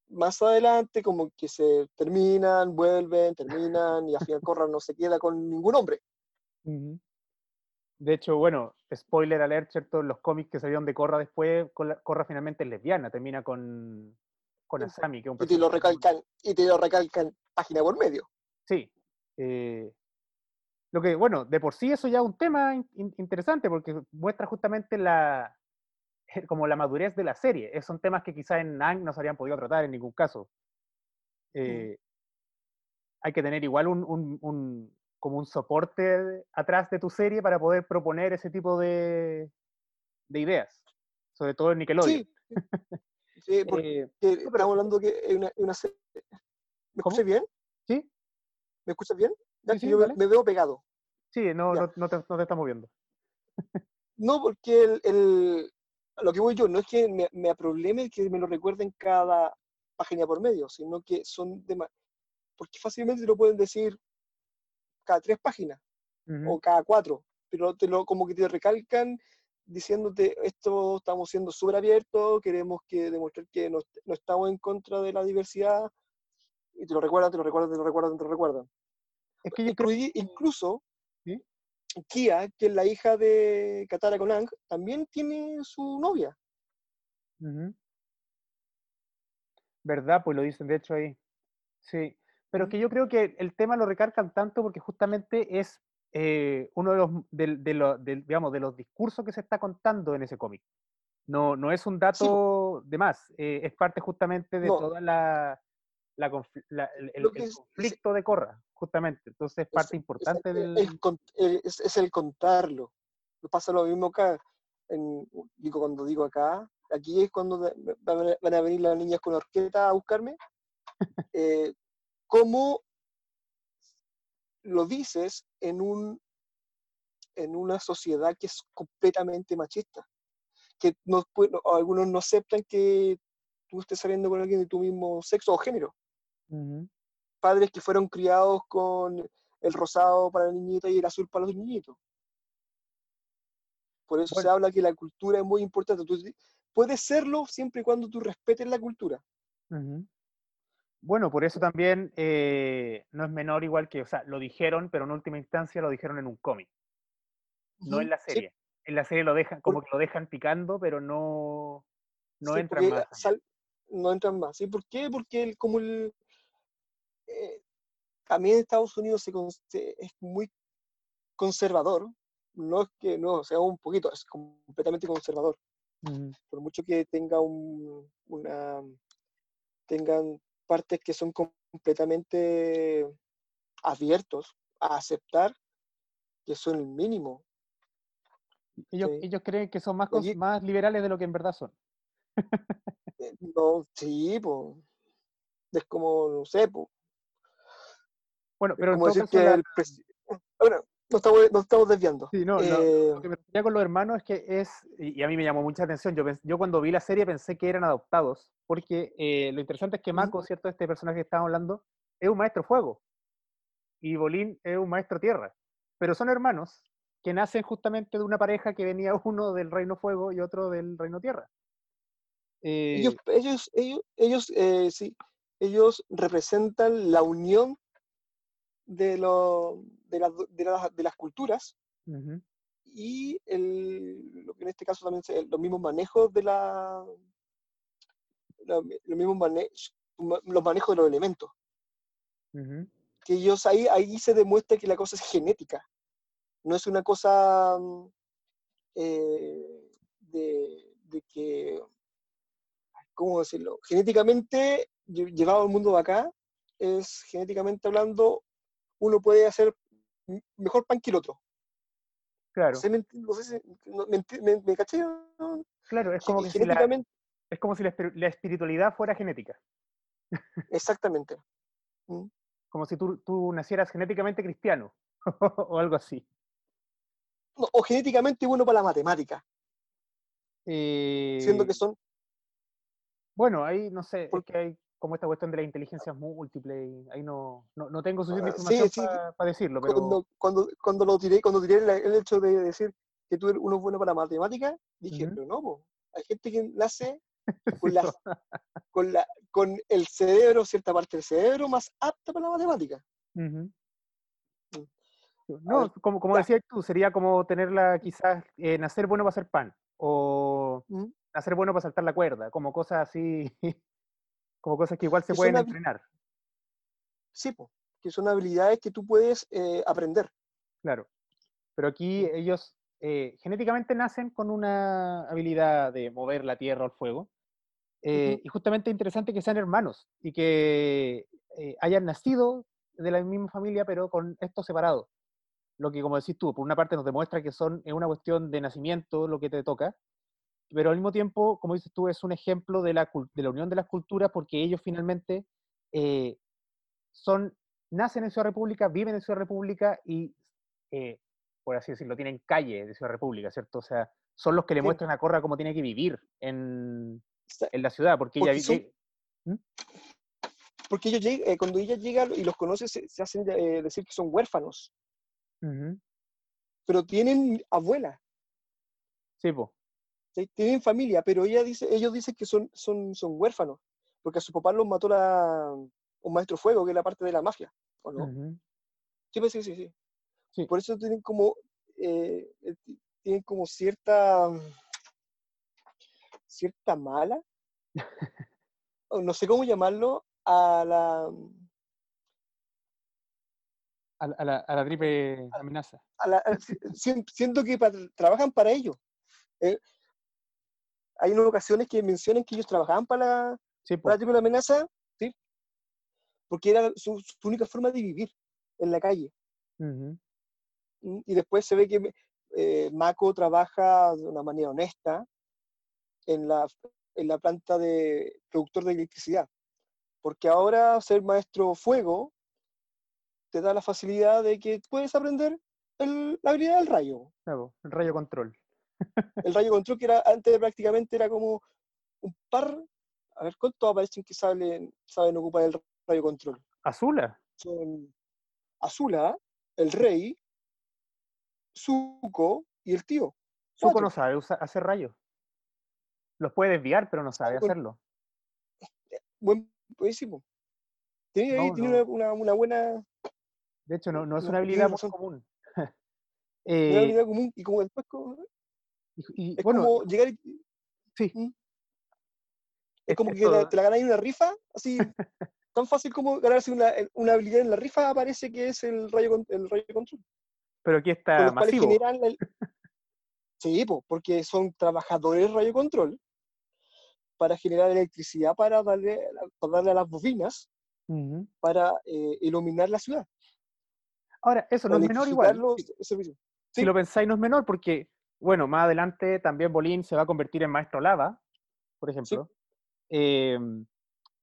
más adelante como que se terminan, vuelven, terminan y al final Corra no se queda con ningún hombre. De hecho, bueno, spoiler alert, ¿cierto? Los cómics que salieron de Korra después, Corra finalmente es lesbiana, termina con, con. Asami, que es un Y te lo recalcan, y te lo recalcan página por medio. Sí. eh, lo que, bueno, de por sí eso ya es un tema in- in- interesante porque muestra justamente la *laughs* como la madurez de la serie. Eh, Son temas que quizás en Ang no se habrían podido tratar en ningún caso. Eh, Hay que tener igual un, un- un- como un soporte atrás de tu serie para poder proponer ese tipo de, de ideas. Sobre todo en Nickelodeon. Sí. Sí, porque Eh, estamos hablando que es una, serie. ¿Me escuchas bien? ¿Sí? ¿Me escuchas bien? Ya Sí, yo me- veo pegado. Sí, no, no, no te, no te estamos viendo. *laughs* No, porque el, lo que voy yo no es que me, me aprobleme que me lo recuerden cada página por medio, sino que son de porque fácilmente te lo pueden decir cada tres páginas o cada cuatro, pero te lo, como que te recalcan diciéndote esto estamos siendo súper abiertos, queremos que demostrar que no, no estamos en contra de la diversidad, y te lo recuerdan, te lo recuerdan, te lo recuerdan, te lo recuerdan. Es que yo creo Incluí- incluso ¿Sí? Kia, que es la hija de Katara Konang, también tiene su novia. ¿Verdad? Pues lo dicen de hecho ahí. Sí. Pero es que yo creo que el tema lo recargan tanto porque justamente es eh, uno de los, del- de, lo- del- digamos, de los discursos que se está contando en ese cómic. No, no es un dato de más, eh, es parte justamente de No. toda la, la la- el, el- el es- conflicto de Corra, justamente. Entonces es parte Es- importante es, del... el el- es- el contarlo. Pasa lo mismo acá. En, digo, cuando digo acá, aquí es cuando de- van a- van a venir las niñas con orquesta a buscarme. *laughs* Eh, ¿Cómo lo dices en, un, en una sociedad que es completamente machista? Que no, algunos no aceptan que tú estés saliendo con alguien de tu mismo sexo o género padres que fueron criados con el rosado para el niñito y el azul para los niñitos. Por eso se habla que la cultura es muy importante. Tú, puedes serlo siempre y cuando tú respetes la cultura. Ujú. Bueno, por eso también eh, no es menor igual que, o sea, lo dijeron, pero en última instancia lo dijeron en un cómic, no en la Sí, serie. En la serie lo dejan, como que lo dejan picando, pero no, no sí, entran porque más. sal- no entran más. ¿sí? ¿Por qué? Porque el, como el, eh, también Estados Unidos se se- es muy conservador. No es que no sea un poquito, es completamente conservador. Por mucho que tenga un, una, tengan partes que son completamente abiertos a aceptar que son el mínimo. Ellos, Sí. ellos creen que son más, Oye. más liberales de lo que en verdad son. Eh, No, sí, pues. Es como, no sé, pues. Bueno, pero como decir que la- el Bueno, nos estamos, nos estamos desviando. Sí, no, lo- Eh, lo que me refería con los hermanos es que es, y a mí me llamó mucha atención, yo, yo cuando vi la serie pensé que eran adoptados, porque eh, lo interesante es que. Mako, ¿cierto? Este personaje que estábamos hablando, es un maestro fuego, y Bolín es un maestro tierra, pero son hermanos que nacen justamente de una pareja que venía *laughs* uno del reino fuego y otro del reino tierra. Eh, ellos, ellos, ellos, ellos, sí, ellos representan la unión de, lo- de, de, las, de las culturas y el, lo que en este caso también se- los mismos manejos de la los mismos los manejos de los elementos. Que ellos ahí ahí se demuestra que la cosa es genética. No es una cosa mm, eh, de, de que cómo decirlo genéticamente lle- llevado al mundo de acá es genéticamente hablando uno puede hacer mejor pan que el otro Claro, me no sé si- no- me, ent- me- me caché? ¿no? claro, es como que si la, es como si la, espir- la espiritualidad fuera genética, *laughs* exactamente como si tú, tú nacieras genéticamente cristiano, *laughs* o algo así. No, o genéticamente bueno para la matemática siendo Eh, que son Bueno, ahí no sé, es Por- que hay como esta cuestión de las inteligencias múltiples y ahí no, no, no tengo suficiente Ah, sí, información sí, para decirlo, pero cuando, cuando, cuando lo tiré, cuando tiré la- el hecho de decir que tú eres uno bueno para la matemática, dije, Ujú. pero no, po, hay gente que nace *laughs* con, Sí, las- con, la, con el cerebro, cierta parte del cerebro más apta para la matemática. Ujú. Mm. No, ver, como, como decías tú, sería como tenerla quizás, eh, nacer bueno para hacer pan, o ¿Mm? nacer bueno para saltar la cuerda, como cosas así, *laughs* como cosas que igual se Que pueden entrenar, Sí, po, que son habilidades que tú puedes eh, aprender. claro. Pero aquí ellos eh, genéticamente nacen con una habilidad de mover la tierra o el fuego, eh, y justamente interesante que sean hermanos y que hayan nacido de la misma familia, pero con esto separado. Lo que, como decís tú, por una parte nos demuestra que son, es una cuestión de nacimiento lo que te toca, pero al mismo tiempo, como dices tú, es un ejemplo de la, de la unión de las culturas porque ellos finalmente eh, son, nacen en Ciudad República, viven en Ciudad República y, eh, por así decirlo, tienen calle de Ciudad República, ¿cierto? O sea, son los que le Sí. muestran a Corra cómo tiene que vivir en, en la ciudad, porque, ella Porque son- vi- Porque ellos eh, cuando ella llega y los conoce, se, se hacen eh, decir que son huérfanos, pero tienen abuela, Sí, po. ¿Sí? tienen familia, pero ella dice, ellos dicen que son, son, son huérfanos, porque a su papá los mató la, un maestro fuego, que es la parte de la mafia, ¿o no? Ujú. Sí, pues, sí, sí, sí. Sí. Por eso tienen como, eh, eh, ti- tienen como cierta, cierta mala, *laughs* no sé cómo llamarlo, a la, A, la- a la, a la triple amenaza. a la- siento que pa- trabajan para ellos. Eh, hay unas ocasiones que mencionan que ellos trabajaban para la, Sí, para la triple amenaza, ¿sí? Porque era su, su única forma de vivir en la calle. ¿m? Y después se ve que eh, Mako trabaja de una manera honesta en la, en la planta de productor de electricidad. Porque ahora ser maestro fuego te da la facilidad de que puedes aprender el- la habilidad del rayo. Claro, el rayo control. El rayo control que era antes prácticamente era como un par. A ver, ¿cuántos aparecen que saben, saben ocupar el rayo control? Azula. Son Azula, el rey, Zuko y el tío. Zuko Cuatro. no sabe usa- hacer rayos. Los puede desviar, pero no sabe con- hacerlo. Buen, buenísimo. Tiene, No, tiene no. Una, una, una buena De hecho, no, no es una habilidad muy común. *laughs* una Eh, habilidad común y como después como- y, y, es bueno, como llegar y, sí. ¿Mm? es como que la- te la ganas en una rifa, así *laughs* tan fácil como ganarse una, una habilidad en la rifa aparece que es el rayo el rayo control. pero aquí está masivo. generan el- *laughs* Sí, po, porque son trabajadores rayo control para generar electricidad para darle, para darle a las bobinas para eh, iluminar la ciudad. Ahora, eso no es menor igual. los. Si lo pensáis, no es menor porque, bueno, más adelante también Bolín se va a convertir en maestro lava, por ejemplo. Em,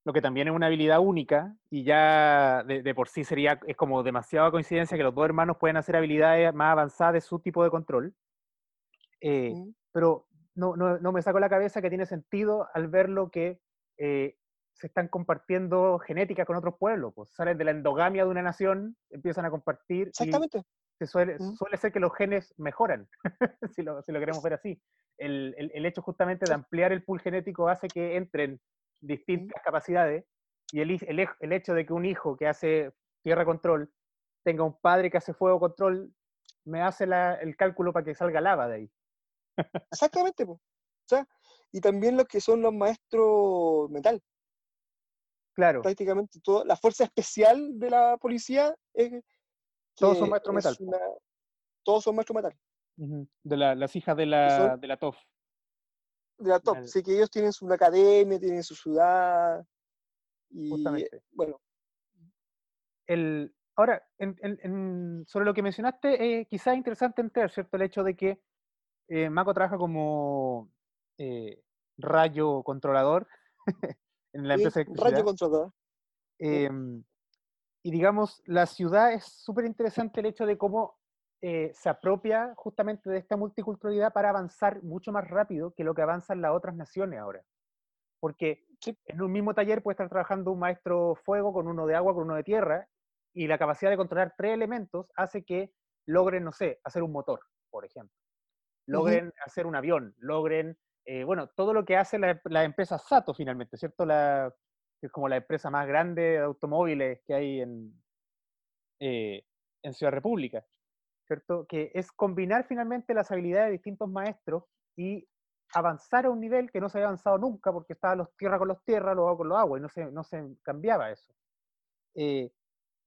lo que también es una habilidad única y ya de, de por sí sería, es como demasiada coincidencia que los dos hermanos pueden hacer habilidades más avanzadas de su tipo de control. Eh, pero no, no, no me saco la cabeza que tiene sentido al ver lo que eh, se están compartiendo genética con otros pueblos. Pues salen de la endogamia de una nación, empiezan a compartir Exactamente. Se suele, Mm. suele ser que los genes mejoran, *laughs* si, lo, si lo queremos ver así. El, el- el hecho justamente de ampliar el pool genético hace que entren distintas capacidades y el, el, hecho de que un hijo que hace tierra control tenga un padre que hace fuego control, me hace la- el cálculo para que salga lava de ahí. Exactamente. po. O sea, y también los que son los maestros metal. Claro, Prácticamente todo, la fuerza especial de la policía es Todos son maestros es metal, una- todos son maestros metal. de la- las hijas de la, de la TOF. De la top. Al- Así que ellos tienen su academia, tienen su ciudad. Y Justamente. bueno, el, ahora, en- en- en- sobre lo que mencionaste, eh, quizás es interesante entender, ¿cierto? El hecho de que eh, Mako trabaja como eh, rayo controlador *laughs* en la sí, empresa de rayo controlador. em, y digamos, la ciudad es súper interesante el hecho de cómo eh, se apropia justamente de esta multiculturalidad para avanzar mucho más rápido que lo que avanzan las otras naciones ahora. Porque Sí. en un mismo taller puede estar trabajando un maestro fuego con uno de agua, con uno de tierra, y la capacidad de controlar tres elementos hace que logren, no sé, hacer un motor, por ejemplo. Logren hacer un avión, logren, eh, bueno, todo lo que hace la, la empresa Sato finalmente, ¿cierto? La, que es como la empresa más grande de automóviles que hay en, eh, en Ciudad República, ¿cierto? Que es combinar finalmente las habilidades de distintos maestros y avanzar a un nivel que no se había avanzado nunca porque estaba los tierra con los tierras, los agua con los agua y no se, no se cambiaba eso. Eh,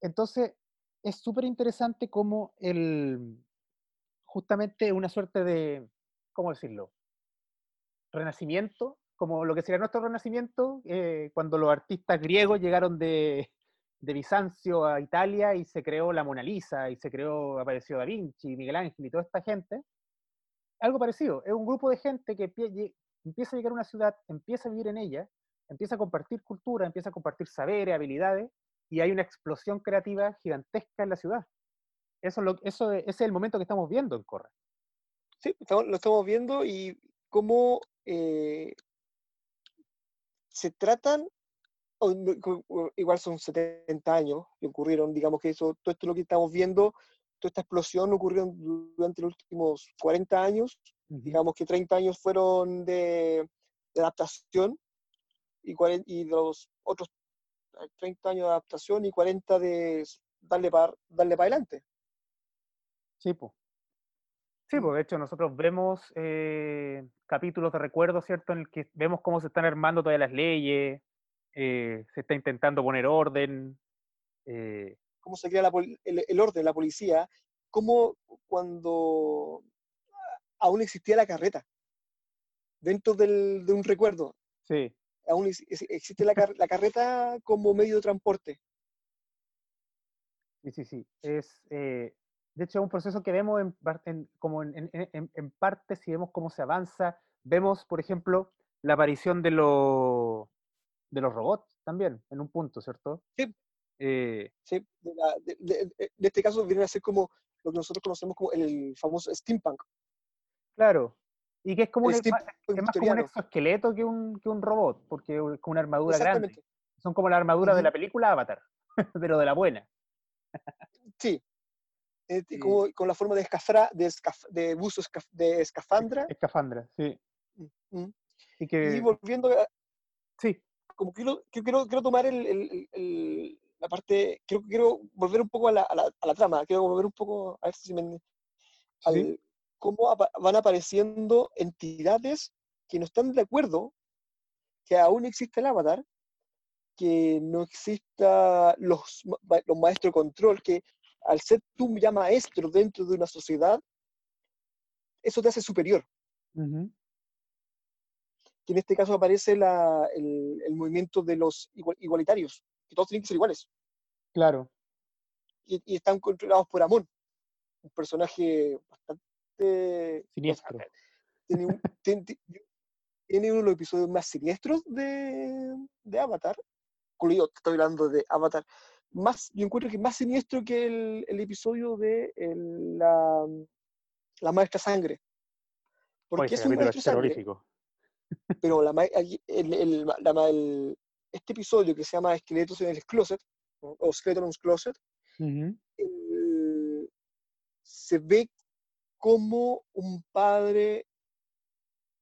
entonces, es súper interesante cómo el, justamente una suerte de, ¿cómo decirlo? Renacimiento, como lo que sería nuestro renacimiento, eh, cuando los artistas griegos llegaron de, de Bizancio a Italia y se creó la Mona Lisa y se creó, apareció Da Vinci, Miguel Ángel y toda esta gente. Algo parecido, es un grupo de gente que empieza a llegar a una ciudad, empieza a vivir en ella, empieza a compartir cultura, empieza a compartir saberes, habilidades, y hay una explosión creativa gigantesca en la ciudad. Eso, eso es, ese es el momento que estamos viendo en Corra. Sí, lo estamos viendo y cómo eh, se tratan, igual son 70 años que ocurrieron, digamos que eso, todo esto lo que estamos viendo, toda esta explosión ocurrió durante los últimos 40 años, digamos que 30 años fueron de, de adaptación y, 40 y los otros eh, 30 años de adaptación y 40 de darle para darle para adelante. Sí, pues. Sí, pues de hecho nosotros vemos eh, capítulos de recuerdo, ¿cierto? En el que vemos cómo se están armando todas las leyes, eh, se está intentando poner orden. eh, cómo se crea la el, el orden, la policía, cómo cuando aún existía la carreta dentro del- de un recuerdo, sí, aún ex- ex- existe la, car- la carreta como medio de transporte. sí, sí, sí. Es, eh, de hecho, es un proceso que vemos en, como en, en- en- parte, si vemos cómo se avanza, vemos, por ejemplo, la aparición de, los de los robots también, en un punto, ¿cierto? Sí. Eh, ¿sí? De, la- de- de- de- de este caso viene a ser como lo que nosotros conocemos como el famoso steampunk. claro. Y que es como un, es más, como un exoesqueleto que un, que un robot, porque es como una armadura grande. Exactamente. Son como la armadura de la película Avatar, *laughs* pero de la buena. Sí. Este, como, con la forma de, escafra, de, escaf- de buzo escaf- de escafandra. Escafandra, sí. Mm. Y Y que, volviendo a, sí, como quiero, quiero, quiero- quiero tomar el, el- el- la parte, quiero, quiero volver un poco a la, a la- a la trama, quiero volver un poco, a ver si me, al, sí, cómo apa- van apareciendo entidades que no están de acuerdo que aún existe el avatar, que no exista los, los maestros de control, que al ser tú ya maestro dentro de una sociedad, eso te hace superior. Que en este caso aparece la- el, el movimiento de los igual- igualitarios, que todos tienen que ser iguales, claro, y, y están controlados por Amon, un personaje bastante... siniestro. tiene, un- *laughs* tiene- ti- tiene uno de los episodios más siniestros de, de Avatar. Te estoy hablando de Avatar. Más, yo encuentro que es más siniestro que el, el episodio de el- la, la maestra sangre. Porque es un es sangre, pero la, el- la este episodio que se llama Esqueletos en el Closet, o o Skeletons Closet, se ve como un padre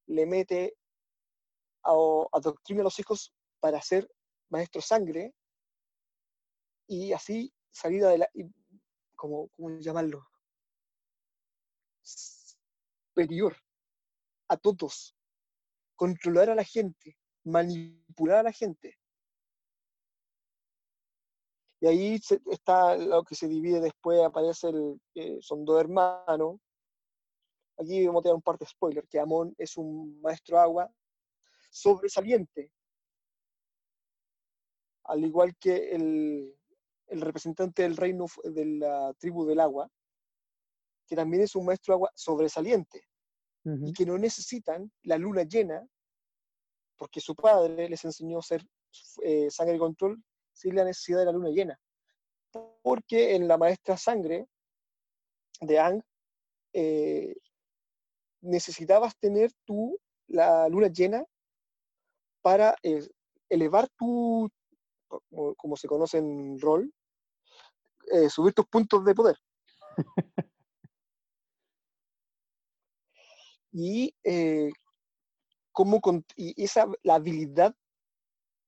le mete a, adoctrina a los hijos para ser maestro sangre y así salir adelante, como, ¿cómo llamarlo? Superior a todos, controlar a la gente, manipular a la gente. Y ahí está lo que se divide después, aparece el, eh, son dos hermanos. Aquí vamos a tener un par de spoilers, que Amon es un maestro agua sobresaliente, al igual que el, el representante del reino de la tribu del agua, que también es un maestro agua sobresaliente y que no necesitan la luna llena, porque su padre les enseñó a ser eh, sangre control sin la necesidad de la luna llena. Porque en la maestra sangre de Ang eh, necesitabas tener tú la luna llena para eh, elevar tu, como, como se conoce en rol, eh, subir tus puntos de poder. *laughs* y eh, cómo con- y esa la habilidad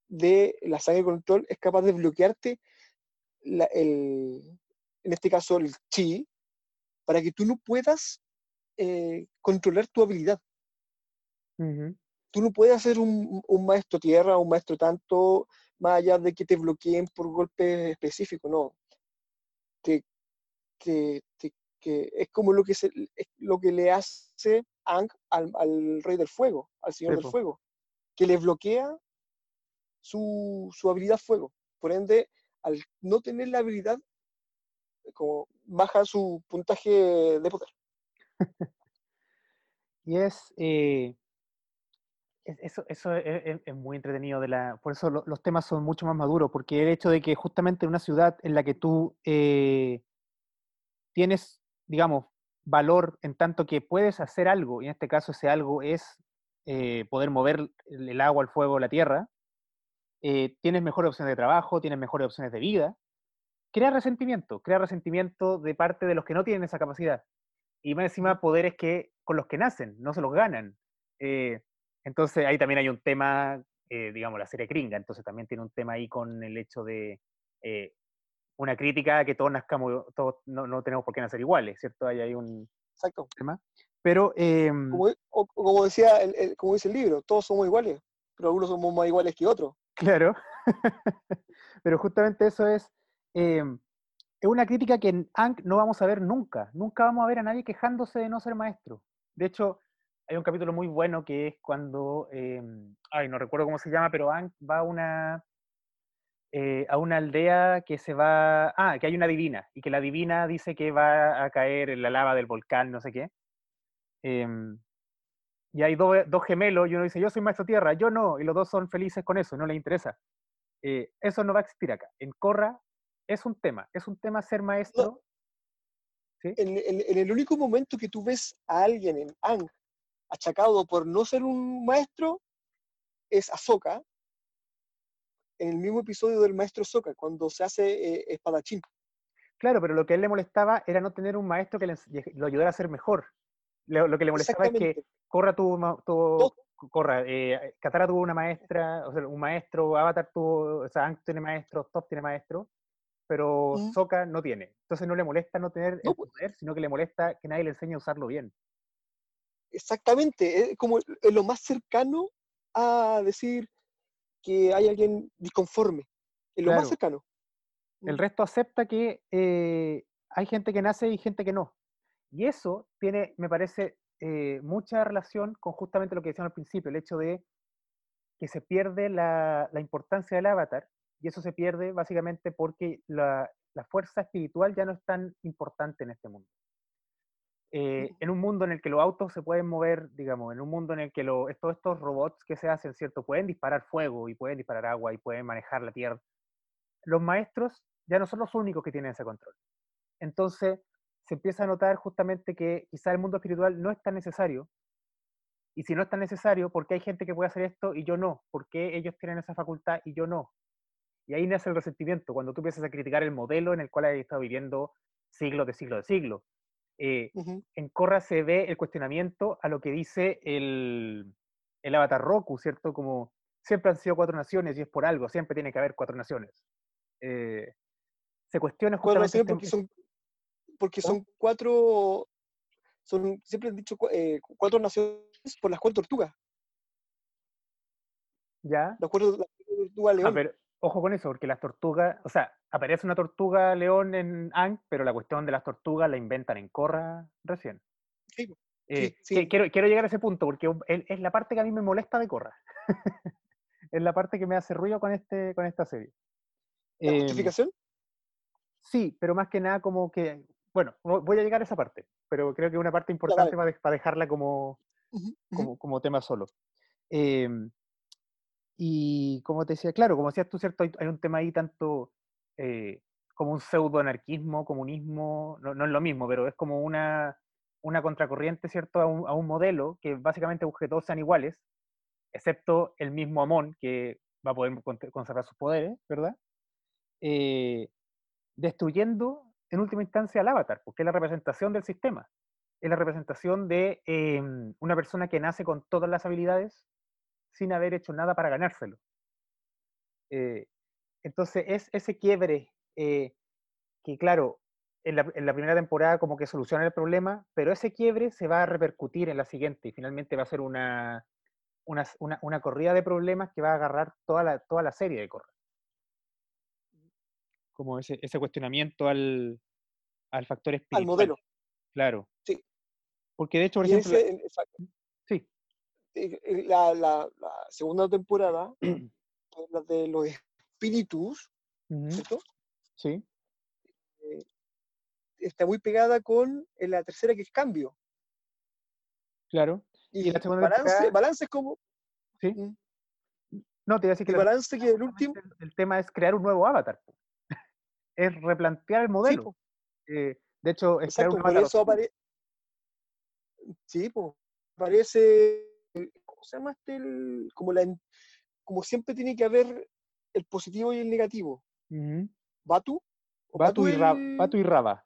de la sangre de control es capaz de bloquearte la- el, en este caso el chi para que tú no puedas eh, controlar tu habilidad. Tú no puedes ser un, un maestro tierra un maestro tanto más allá de que te bloqueen por golpes específicos no te- que es como lo que se, es lo que le hace Ang al, al rey del fuego al señor del fuego que le bloquea su, su habilidad fuego. Por ende al no tener la habilidad como baja su puntaje de poder. *laughs* Y es, eh, es- eso, eso es, es- es muy entretenido, de la, por eso lo- los temas son mucho más maduros, porque el hecho de que justamente en una ciudad en la que tú eh, tienes, digamos, valor en tanto que puedes hacer algo, y en este caso ese algo es eh, poder mover el, el agua, el fuego, la tierra, eh, tienes mejores opciones de trabajo, tienes mejores opciones de vida, crea resentimiento, crea resentimiento de parte de los que no tienen esa capacidad. Y más encima poderes que con los que nacen, no se los ganan. Eh, entonces ahí también hay un tema, eh, digamos, la serie Kringa, entonces también tiene un tema ahí con el hecho de eh, una crítica que todos nazcamos, todos no, no tenemos por qué nacer iguales, ¿cierto? Ahí hay un exacto tema. Pero, em, como, o- o como decía el, el- como dice el libro todos somos iguales pero algunos somos más iguales que otros Claro. *laughs* Pero justamente eso es, eh, es una crítica que en Ankh no vamos a ver nunca. Nunca vamos a ver a nadie quejándose de no ser maestro. De hecho, hay un capítulo muy bueno que es cuando, eh, ay, no recuerdo cómo se llama, pero Ankh va a una, eh, a una aldea que se va, ah, que hay una divina, y que la divina dice que va a caer en la lava del volcán, no sé qué. Em, y hay do- dos gemelos y uno dice, yo soy maestro tierra, yo no, y los dos son felices con eso, no les interesa. Eh, eso no va a existir acá. En Corra es un tema, es un tema ser maestro. ¿sí? en, en- en el único momento que tú ves a alguien en Ang achacado por no ser un maestro es Ahsoka en el mismo episodio del maestro Ahsoka cuando se hace eh, espadachín Claro, pero lo que a él le molestaba era no tener un maestro que le lo ayudara a ser mejor. Lo, lo que le molestaba es que. Corra tuvo, ma- tuvo-. Corra, eh, Katara tuvo una maestra, o sea, un maestro, Avatar tuvo, o sea, tiene maestro, Top tiene maestro, pero Mm. Sokka no tiene. Entonces no le molesta no tener No, el pues. poder, sino que le molesta que nadie le enseñe a usarlo bien. Exactamente, es como es lo más cercano a decir que hay alguien disconforme. Es lo más cercano. El Mm. resto acepta que eh, hay gente que nace y gente que no. Y eso tiene, me parece, eh, mucha relación con justamente lo que decíamos al principio, el hecho de que se pierde la, la importancia del avatar, y eso se pierde básicamente porque la, la fuerza espiritual ya no es tan importante en este mundo. Eh, en un mundo en el que los autos se pueden mover, digamos, en un mundo en el que lo- todos estos robots que se hacen, ¿cierto? Pueden disparar fuego y pueden disparar agua y pueden manejar la tierra. Los maestros ya no son los únicos que tienen ese control. Entonces, se empieza a notar justamente que quizá el mundo espiritual no es tan necesario. Y si no es tan necesario, ¿por qué hay gente que puede hacer esto y yo no? ¿Por qué ellos tienen esa facultad y yo no? Y ahí nace el resentimiento, cuando tú empiezas a criticar el modelo en el cual has estado viviendo siglos de siglos de siglos. Eh, en Korra se ve el cuestionamiento a lo que dice el, el avatar Roku, ¿cierto? Como siempre han sido cuatro naciones y es por algo, siempre tiene que haber cuatro naciones. Eh, se cuestiona justamente... este- porque son, porque son cuatro, son, siempre han dicho eh, cuatro naciones por las cuatro tortugas. ¿Ya? Las cuatro, las cuatro tortugas Ah, león. pero ojo con eso, porque las tortugas, o sea, aparece una tortuga león en Aang, pero la cuestión de las tortugas la inventan en Korra recién. Sí. Eh, sí. Quiero, quiero llegar a ese punto, porque es, la parte que a mí me molesta de Korra. *laughs* es la parte que me hace ruido con, este, con esta serie. ¿La Em, justificación? Sí, pero más que nada como que, bueno, vo- voy a llegar a esa parte, pero creo que es una parte importante para, para dejarla como, como, como tema solo. Em, y como te decía, claro, como decías tú, ¿cierto? Hay, hay un tema ahí tanto eh, como un pseudo-anarquismo, comunismo, no, no es lo mismo, pero es como una, una contracorriente, ¿cierto? A un, a un modelo que básicamente busca que todos sean iguales, excepto el mismo Amon, que va a poder con- conservar sus poderes, ¿verdad? Eh, destruyendo en última instancia al avatar, porque es la representación del sistema, es la representación de em, una persona que nace con todas las habilidades sin haber hecho nada para ganárselo. Eh, entonces es ese quiebre eh, que, claro, en la, en la primera temporada como que soluciona el problema, pero ese quiebre se va a repercutir en la siguiente y finalmente va a ser una, una, una- una corrida de problemas que va a agarrar toda la, toda la serie de Corra. Como ese, ese cuestionamiento al, al factor espiritual. Al modelo. Claro. Sí. Porque de hecho, por Y ejemplo, ese, en- exacto. sí, Eh, eh, la, la- la segunda temporada, *clears throat* la de los espíritus, ujú, ¿cierto? sí, está muy pegada con eh, la tercera que es cambio. claro. Y, Y la segunda balance, balance es como Sí. Mm. No, te iba a decir que el la- balance que el último. el, el tema es crear un nuevo avatar. *laughs* es replantear el modelo. Eh, de hecho, es crear exacto, un por avatar eso. Sí, pues, aparece. ¿Cómo se llama este? El- como, la, como siempre tiene que haber el positivo y el negativo. Ujú. Batu. o Batu, y el- Batu y Raba.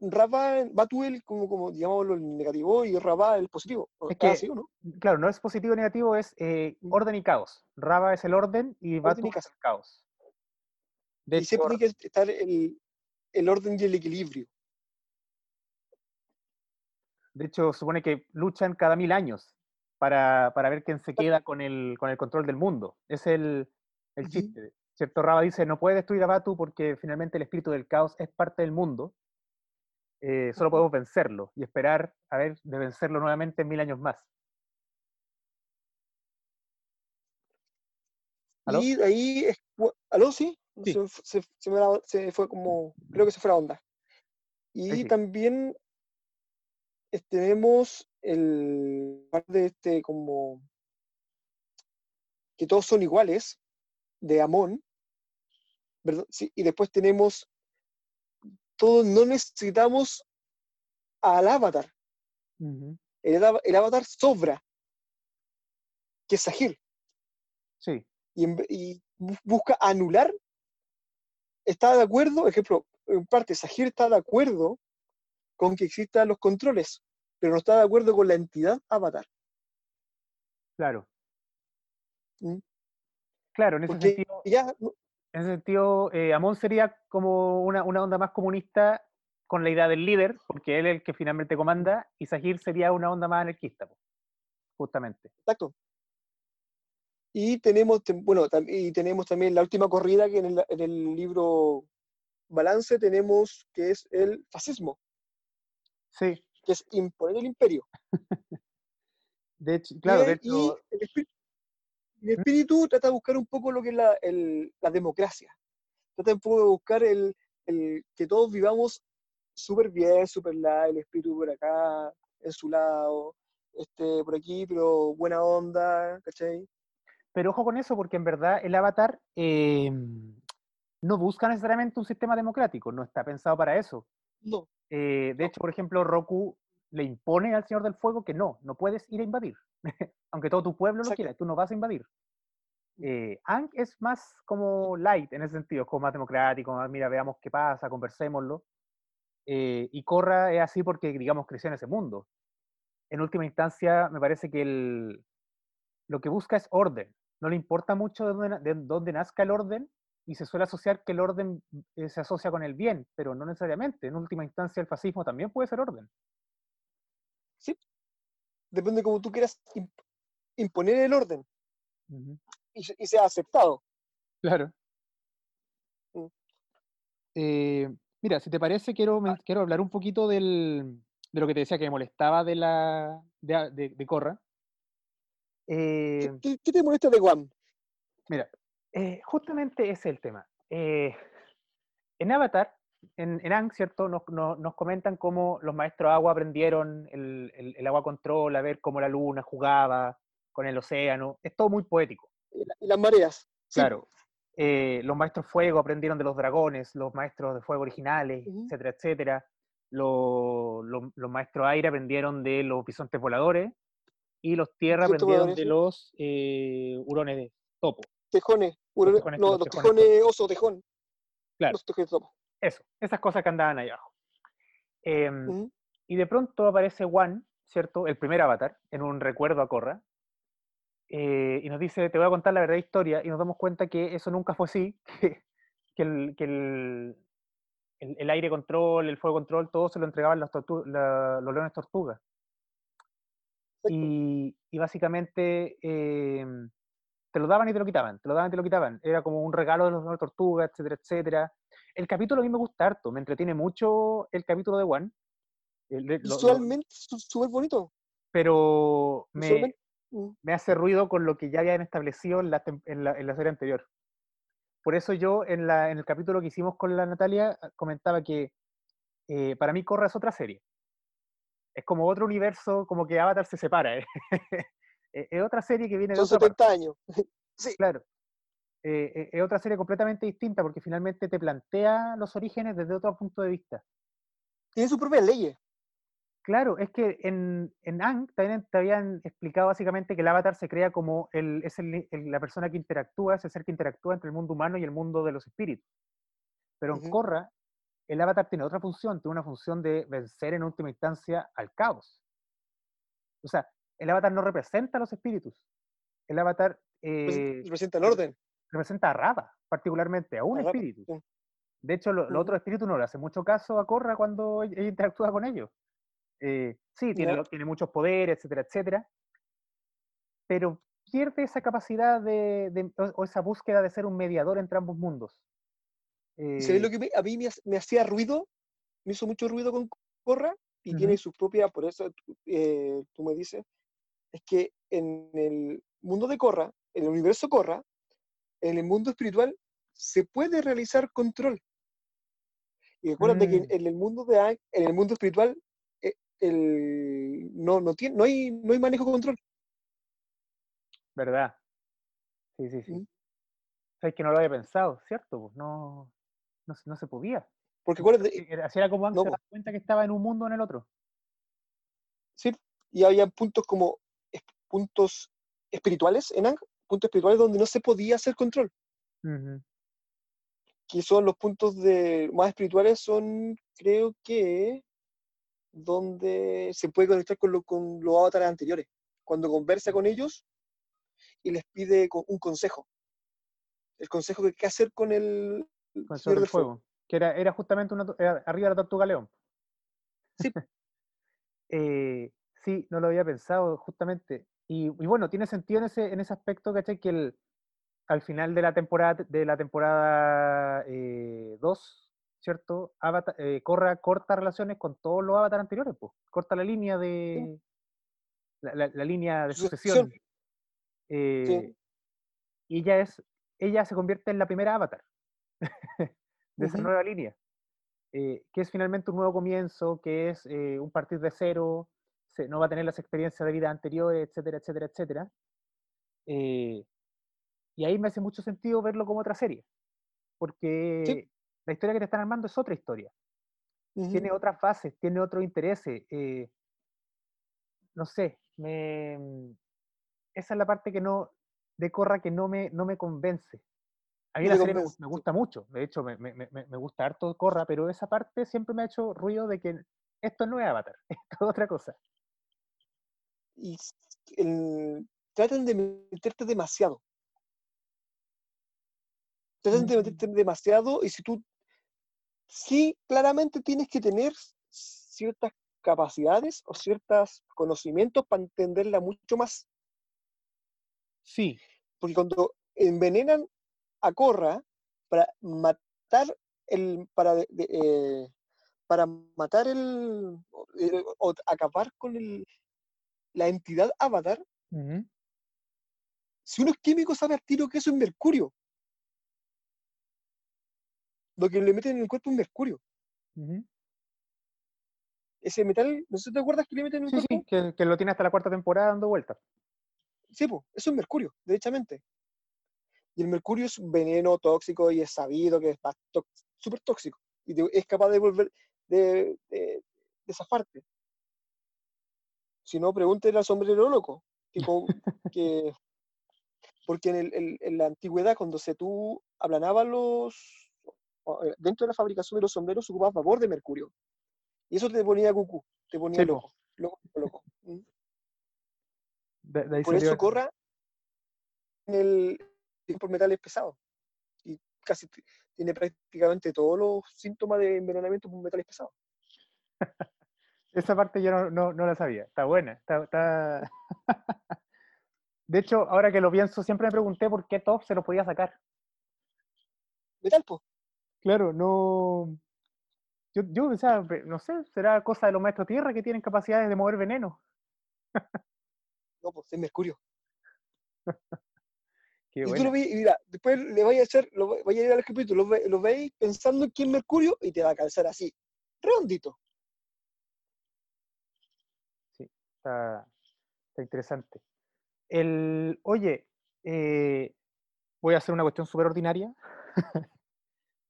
Raba, Batu el como, como digámoslo el negativo y Raba el positivo. ¿O Es que- así o no? Claro, no es positivo y negativo, es eh, orden y caos. Raba es el orden y Batu y es el caos. De y siempre hecho, tiene que estar el, el orden y el equilibrio. de hecho, supone que luchan cada mil años para, para ver quién se queda con el, con el control del mundo. Es el, el chiste. ¿Cierto? Raba dice, no puede destruir a Batu porque finalmente el espíritu del caos es parte del mundo. Eh, solo podemos vencerlo y esperar a ver de vencerlo nuevamente en mil años más. ¿Aló? Y de ahí es. ¿Aló? Sí. Sí. Se, se- se me se fue como. Creo que se fue la onda. Y sí. también tenemos el parte de este como que todos son iguales de Amon, ¿verdad? Sí, y después tenemos todos no necesitamos al avatar, el, av- el avatar sobra, que es Sahir, Sí, y, en y bu- busca anular está de acuerdo, ejemplo, en parte Sahir está de acuerdo con que existan los controles, pero no está de acuerdo con la entidad avatar. Claro. ¿Mm? Claro, en ese Porque sentido, ya, en ese sentido eh, Amon sería como una, una onda más comunista con la idea del líder, porque él es el que finalmente comanda, y Sahir sería una onda más anarquista, justamente. exacto. Y tenemos, bueno, y tenemos también la última corrida que en el, en el libro Balance tenemos que es el fascismo, Sí, que es imponer el imperio. *laughs* de hecho, claro, de el- y el espíritu, el espíritu trata de buscar un poco lo que es la, el- la democracia. Trata un poco de buscar el, el que todos vivamos súper bien, súper la, el espíritu por acá, en su lado, este, por aquí, pero buena onda, ¿cachai? pero ojo con eso, porque en verdad el avatar eh, no busca necesariamente un sistema democrático, no está pensado para eso. No, Eh, de No. hecho, por ejemplo, Roku le impone al Señor del Fuego que no, no puedes ir a invadir. *laughs* Aunque todo tu pueblo lo Exacto. quiera, tú no vas a invadir. Eh, Aang es más como light en ese sentido, es como más democrático, más, mira, veamos qué pasa, conversémoslo. Eh, y Korra es así porque, digamos, creció en ese mundo. En última instancia, me parece que el- lo que busca es orden. No le importa mucho de dónde, de dónde nazca el orden y se suele asociar que el orden eh, se asocia con el bien, pero no necesariamente. En última instancia, el fascismo también puede ser orden. depende de cómo tú quieras imp- imponer el orden y, se- y sea aceptado. Claro. Mm. Eh, mira, si te parece, quiero, men- quiero hablar un poquito del, de lo que te decía que me molestaba de la de, a- de- de Korra. ¿Qué, Eh, qué- qué te molesta de Guam? mira, eh, justamente ese es el tema. Eh, en Avatar, en, en Aang, ¿cierto? Nos, nos- nos comentan cómo los maestros agua aprendieron el, el- el agua control, a ver cómo la luna jugaba con el océano. Es todo muy poético. Y, la- y las mareas. Sí, Claro. Eh, los maestros fuego aprendieron de los dragones, los maestros de fuego originales, etcétera, etcétera. Lo- lo- los maestros aire aprendieron de los bisontes voladores y los tierra aprendieron de los eh, hurones de topo. Tejones, no, los los tejones tejones oso tejón. Claro. Los tejones topo. Eso, esas cosas que andaban ahí abajo. Em. Y de pronto aparece Juan, ¿cierto? El primer avatar, en un recuerdo a Korra. eh, y nos dice, te voy a contar la verdadera historia, y nos damos cuenta que eso nunca fue así, *laughs* que, que el, que el, el- el aire control, el fuego control, todo se lo entregaban los, tortu- la- los leones tortugas. Y, y básicamente em, te lo daban y te lo quitaban, te lo daban y te lo quitaban. Era como un regalo de los leones tortugas, etcétera, etcétera. El capítulo a mí me gusta harto, me entretiene mucho el capítulo de lo- Visualmente su- súper bonito. pero me, mm, me hace ruido con lo que ya habían establecido en la, en la, en la serie anterior. Por eso yo en, la, en el capítulo que hicimos con la Natalia ah, comentaba que eh, para mí Corra es otra serie. Es como otro universo, como que Avatar se separa. ¿eh? *laughs* Eh, es otra serie que viene de son otra parte. 70 años. *laughs* Claro. Eh, eh, es otra serie completamente distinta porque finalmente te plantea los orígenes desde otro punto de vista. Tiene sus propias leyes. Claro, es que en, en Aang también te habían explicado básicamente que el avatar se crea como el, es el- el- la persona que interactúa, es el ser que interactúa entre el mundo humano y el mundo de los espíritus. Pero en Ujú. Korra, el avatar tiene otra función, tiene una función de vencer en última instancia al caos. O sea, el avatar no representa a los espíritus. El avatar eh, Representa el orden. representa a Rava, particularmente, a un A espíritu. De hecho, lo- los Ujú. otros espíritus no le hacen mucho caso a Korra cuando ella interactúa con ellos. Eh, sí, tiene, lo- tiene muchos poderes, etcétera, etcétera, pero pierde esa capacidad de, de- o, o esa búsqueda de ser un mediador entre ambos mundos. ¿Y ¿Sabes lo Eh, que me- a mí me, ha- me hacía ruido? Me hizo mucho ruido con Corra y tiene su propia, por eso eh, tú me dices, es que en el mundo de Corra, en el universo Corra, en el mundo espiritual, se puede realizar control. Y acuérdate que en, Mm. en el mundo de en el mundo espiritual, eh, el, no, no, tiene, no, hay, no hay manejo control. ¿Verdad? Sí, sí, sí. Mm. Es que no lo había pensado, ¿cierto? Pues no, no, se- no se podía. Porque acuérdate, Eh, Era- Así era como Aang no, se cuenta que estaba en un mundo o en el otro. ¿sí? Y había puntos como puntos espirituales en Aang, puntos espirituales donde no se podía hacer control. Ujú. que son los puntos de, más espirituales, son, creo que, donde se puede conectar con, lo- con los avatares anteriores. Cuando conversa con ellos y les pide un consejo. El consejo de qué hacer con el con Señor del Fuego. fuego. Que era, era justamente una, era arriba de la tortuga león. Sí. *laughs* Eh, sí, no lo había pensado, justamente. Y, y bueno, tiene sentido en ese, en ese aspecto, ¿cachai? Que el, al final de la temporada, de la temporada 2, ¿cierto? Avatar, eh, Korra corta relaciones con todos los avatares anteriores, pues. Corta la línea de. La, la- la línea de Sucesión. sucesión. Eh, Y ella es. Ella se convierte en la primera avatar *laughs* de esa Ujú. nueva línea. eh, que es finalmente un nuevo comienzo, que es eh, un partir de cero, se- no va a tener las experiencias de vida anteriores, etcétera, etcétera, etcétera. Eh, y ahí me hace mucho sentido verlo como otra serie, porque la historia que te están armando es otra historia, Ujú. tiene otras bases, tiene otros intereses. eh, no sé, me, esa es la parte que no, de Corra que no me, no me convence. A mí la serie me, gusta mucho, de hecho me, me- me- me gusta harto Corra, pero esa parte siempre me ha hecho ruido de que esto no es Avatar, *laughs* esto es otra cosa. Y el- tratan de meterte demasiado. Tratan de Mm. meterte demasiado y si tú sí claramente tienes que tener ciertas capacidades o ciertos conocimientos para entenderla mucho más. Sí, Porque cuando envenenan a Corra para matar el para de- de- eh, para matar el o, eh, o acabar con el, la entidad Avatar, si uno es químico sabe al tiro que eso es mercurio. Lo que le meten en el cuerpo es mercurio. Ese metal, ¿no sé si te acuerdas que le meten en el sí, cuerpo? sí, que, que lo tiene hasta la cuarta temporada dando vueltas. Sí, pues, eso es mercurio, derechamente. Y el mercurio es un veneno tóxico y es sabido que es súper tóxico. Y te- es capaz de volver, de, de, de zafarte. Si no, pregúntele al sombrero loco. con- *laughs* que, porque en, el- en la antigüedad, cuando se tú aplanabas los. eh, Dentro de la fabricación de los sombreros, ocupabas vapor de mercurio. Y eso te ponía cucú, te ponía Sí, loco. Loco, loco. ¿Mm? De, de ahí Por salió eso. Corra en el por metales pesados. Y casi tiene prácticamente todos los síntomas de envenenamiento por metales pesados. *laughs* Esa parte yo no, no- no la sabía. Está buena. Está, está- *laughs* De hecho, ahora que lo pienso, siempre me pregunté por qué Top se lo podía sacar. Metal, pues. Claro, no. Yo, yo pensaba, pe- no sé, será cosa de los maestros tierra que tienen capacidades de mover veneno. *laughs* No, pues es mercurio. *laughs* Qué y tú lo veis, y mira, después le vais a echar, lo, va- vaya a ir al capítulo, lo, lo veis pensando en quién es mercurio y te va a calzar así, redondito. Está, está interesante. El, oye, eh, voy a hacer una cuestión súper ordinaria, *laughs*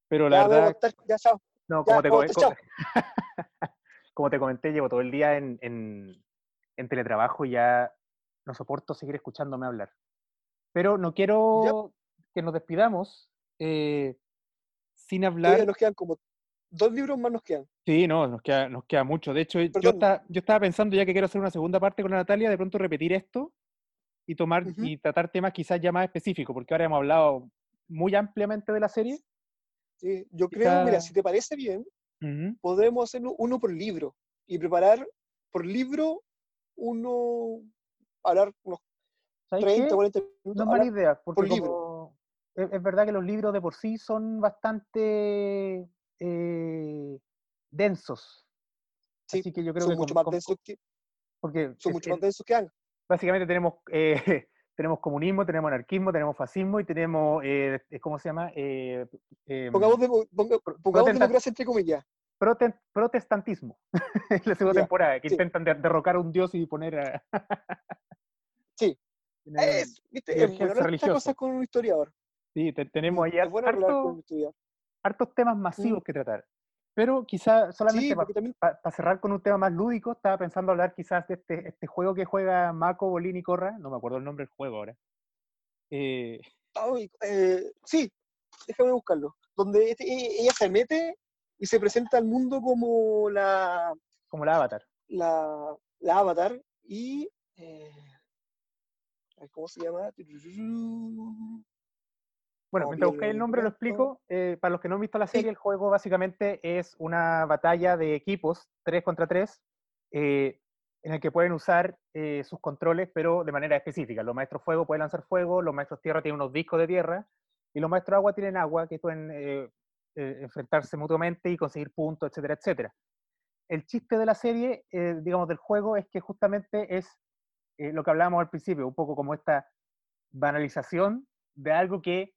pero la Ya, verdad, contar, ya, chao. no, ya, como te, vamos, co- chao. *laughs* como te comenté, llevo todo el día en, en- en teletrabajo y ya no soporto seguir escuchándome hablar. Pero no quiero que nos despidamos eh, sin hablar. Nos quedan como dos libros más nos quedan. Sí, no, nos queda, nos queda mucho. De hecho, yo, está- yo estaba pensando, ya que quiero hacer una segunda parte con la Natalia, de pronto repetir esto y tomar Ujú. y tratar temas quizás ya más específicos, porque ahora hemos hablado muy ampliamente de la serie. Sí, yo creo, mira, Quizá- si te parece bien, Ujú. podemos hacerlo uno por libro y preparar por libro uno, hablar unos ¿Sabes 30, qué? 40 No minutos. es mala idea, porque por libro. como- es, es verdad que los libros de por sí son bastante eh, densos. Sí, Así que yo creo son que mucho con- más densos que, porque son es- mucho más densos que Ang. básicamente tenemos eh, *laughs* tenemos comunismo, tenemos anarquismo, tenemos fascismo y tenemos eh, ¿cómo se llama? Eh, em, Pongamos, de- ponga- pongamos democracia entre comillas. prote- protestantismo *laughs* la segunda Ya, temporada, que sí. intentan de- derrocar a un dios y poner a *laughs* Sí. Es, ¿viste? es bueno religiosa. cosas con un historiador. sí, te- tenemos ahí es bueno hablar con harto- un historiador. Hartos temas masivos que tratar. Pero quizá solamente Sí, para también cerrar con un tema más lúdico, estaba pensando hablar quizás de este, este juego que juega Mako, Bolín y Corra, no me acuerdo el nombre del juego ahora. Eh, ay, eh, sí, déjame buscarlo, donde este- e- ella se mete y se presenta al mundo como la, Como la Avatar. la, la avatar y... eh, ¿Cómo se llama? Bueno, mientras busqué el nombre lo explico. Eh, para los que no han visto la Sí. serie, el juego básicamente es una batalla de equipos, 3 contra 3, en el que pueden usar eh, sus controles, pero de manera específica. Los maestros fuego pueden lanzar fuego, los maestros tierra tienen unos discos de tierra, y los maestros agua tienen agua, que pueden eh, eh, enfrentarse mutuamente y conseguir puntos, etcétera, etcétera. El chiste de la serie, eh, digamos, del juego, es que justamente es eh, lo que hablábamos al principio, un poco como esta banalización de algo que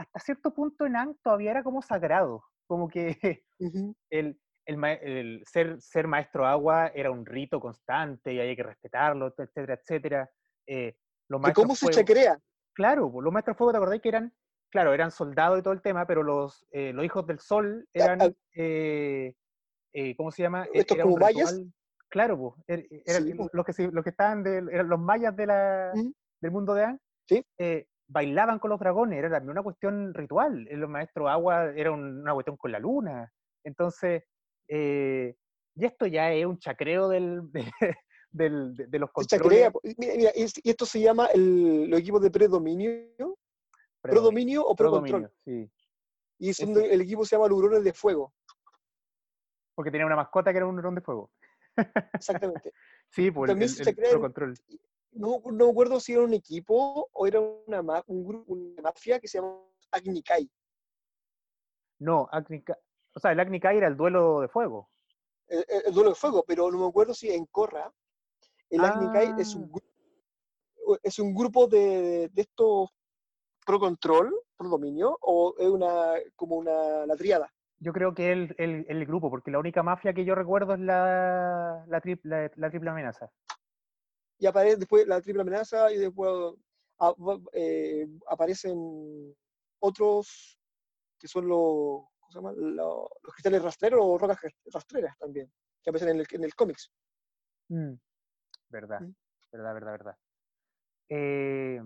hasta cierto punto en Ang todavía era como sagrado, como que *laughs* el, el ma- el ser, ser maestro agua era un rito constante y había que respetarlo, etcétera, etcétera. Eh, los De maestros cómo se chacrea. Claro, pues, los maestros fuego, ¿te acordáis que eran, claro, eran soldados y todo el tema, pero los, eh, los hijos del sol eran, eh, ¿cómo se llama? E- ¿Estos era un como mayas? Claro, pues, er- Sí, pues. los que, los que estaban, eran los mayas de la, del mundo de Ang, Sí. eh, bailaban con los dragones, era también una cuestión ritual. eh, Los maestros agua era un- una cuestión con la luna. Entonces, eh, y esto ya es un chacreo del, *laughs* de, del- de- de los controles. Mira, mira, y es- y esto se llama el, los equipos de predominio, predominio o pro predominio, control. sí. Y son Ese. de- el equipo se llama Lurones de Fuego. Porque tenía una mascota que era un hurón de fuego. *laughs* Exactamente. Sí, por el, También el- se el control. No, no me acuerdo si era un equipo o era una, ma- un grupo, una mafia que se llama Agni Kai. No, Agni Ka- o sea, el Agni Kai era el duelo de fuego. el, el- el duelo de fuego, pero no me acuerdo si en Corra el Agni Kai es un, Ah. es un grupo de, de estos pro control, pro dominio, o es una como una la triada. Yo creo que el, el, el grupo, porque la única mafia que yo recuerdo es la, la- la triple amenaza. Y aparece después la triple amenaza y después a- eh, aparecen otros que son los, ¿cómo se llama? Los, los cristales rastreros o rocas rastreras también, que aparecen en el, en el cómics. Mm, Verdad, verdad, verdad, verdad. Eh,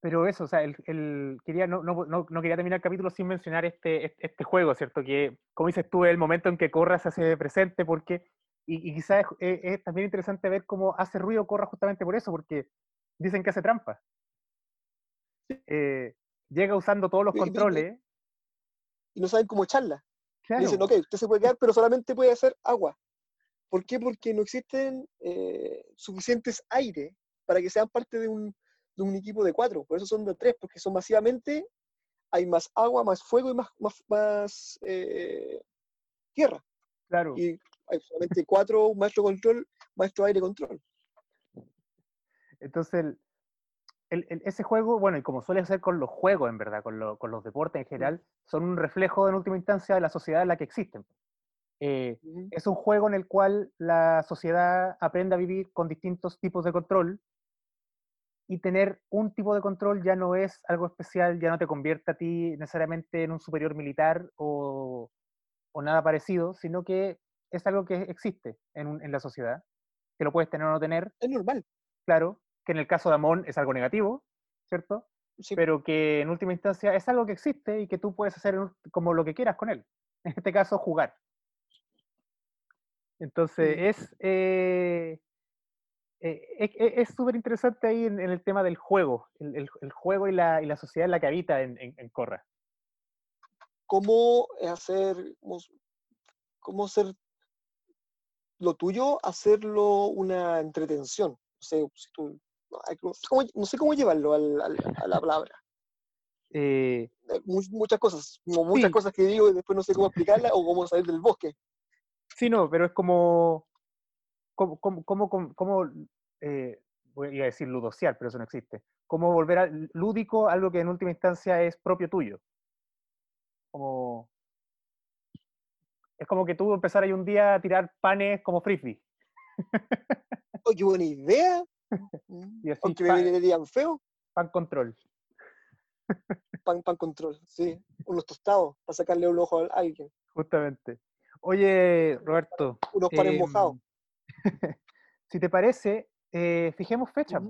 pero eso, o sea, el, el- quería, no, no, no- no quería terminar el capítulo sin mencionar este, este, este juego, ¿cierto? Que, como dices tú, el momento en que Corra se hace presente, porque, y, y quizás es, es- es también interesante ver cómo hace ruido Corra justamente por eso, porque dicen que hace trampa. Eh, llega usando todos los Y- controles. Y no saben cómo echarla. Claro, dicen, ok, usted se puede quedar, pero solamente puede hacer agua. ¿Por qué? Porque no existen eh, suficientes aire para que sean parte de un, de un equipo de cuatro. Por eso son de tres, porque son masivamente, hay más agua, más fuego y más, más, más, eh, tierra. claro. Y hay solamente cuatro, maestro control, maestro aire control. Entonces, el- el- el- ese juego, bueno, y como suele ser con los juegos, en verdad, con, lo- con los deportes en general, son un reflejo en última instancia de la sociedad en la que existen. Eh, Ujú. es un juego en el cual la sociedad aprende a vivir con distintos tipos de control y tener un tipo de control ya no es algo especial, ya no te convierte a ti necesariamente en un superior militar o, o nada parecido, sino que es algo que existe en, un- en la sociedad, que lo puedes tener o no tener, Es normal. claro, que en el caso de Amon es algo negativo, ¿cierto? Sí, Pero que en última instancia es algo que existe y que tú puedes hacer como lo que quieras con él. En este caso, jugar. Entonces, Mm. es eh, eh, es es súper interesante ahí en, en el tema del juego, el, el- el juego y la, y la sociedad en la que habita en, en- en Corra. cómo hacer, cómo, cómo hacer lo tuyo, hacerlo una entretención. No sé, si tú- no, cómo, no sé cómo llevarlo al- al- a la palabra. Eh, Eh, mu- muchas cosas, como muchas Sí. cosas que digo y después no sé cómo explicarlas o cómo salir del bosque. Sí, no, pero es como, como, como, como, como- eh, voy a decir ludocial, pero eso no existe. Como volver a lúdico algo que en última instancia es propio tuyo. Como, es como que tú empezar ahí un día a tirar panes como frisbee. Oh, qué buena idea. Y así, Aunque pa- me verían feo, Pan control. pan, pan control, sí. Unos tostados para sacarle un ojo a alguien. Justamente. Oye, Roberto. Unos panes em, mojados. *laughs* si te parece, eh, fijemos fecha.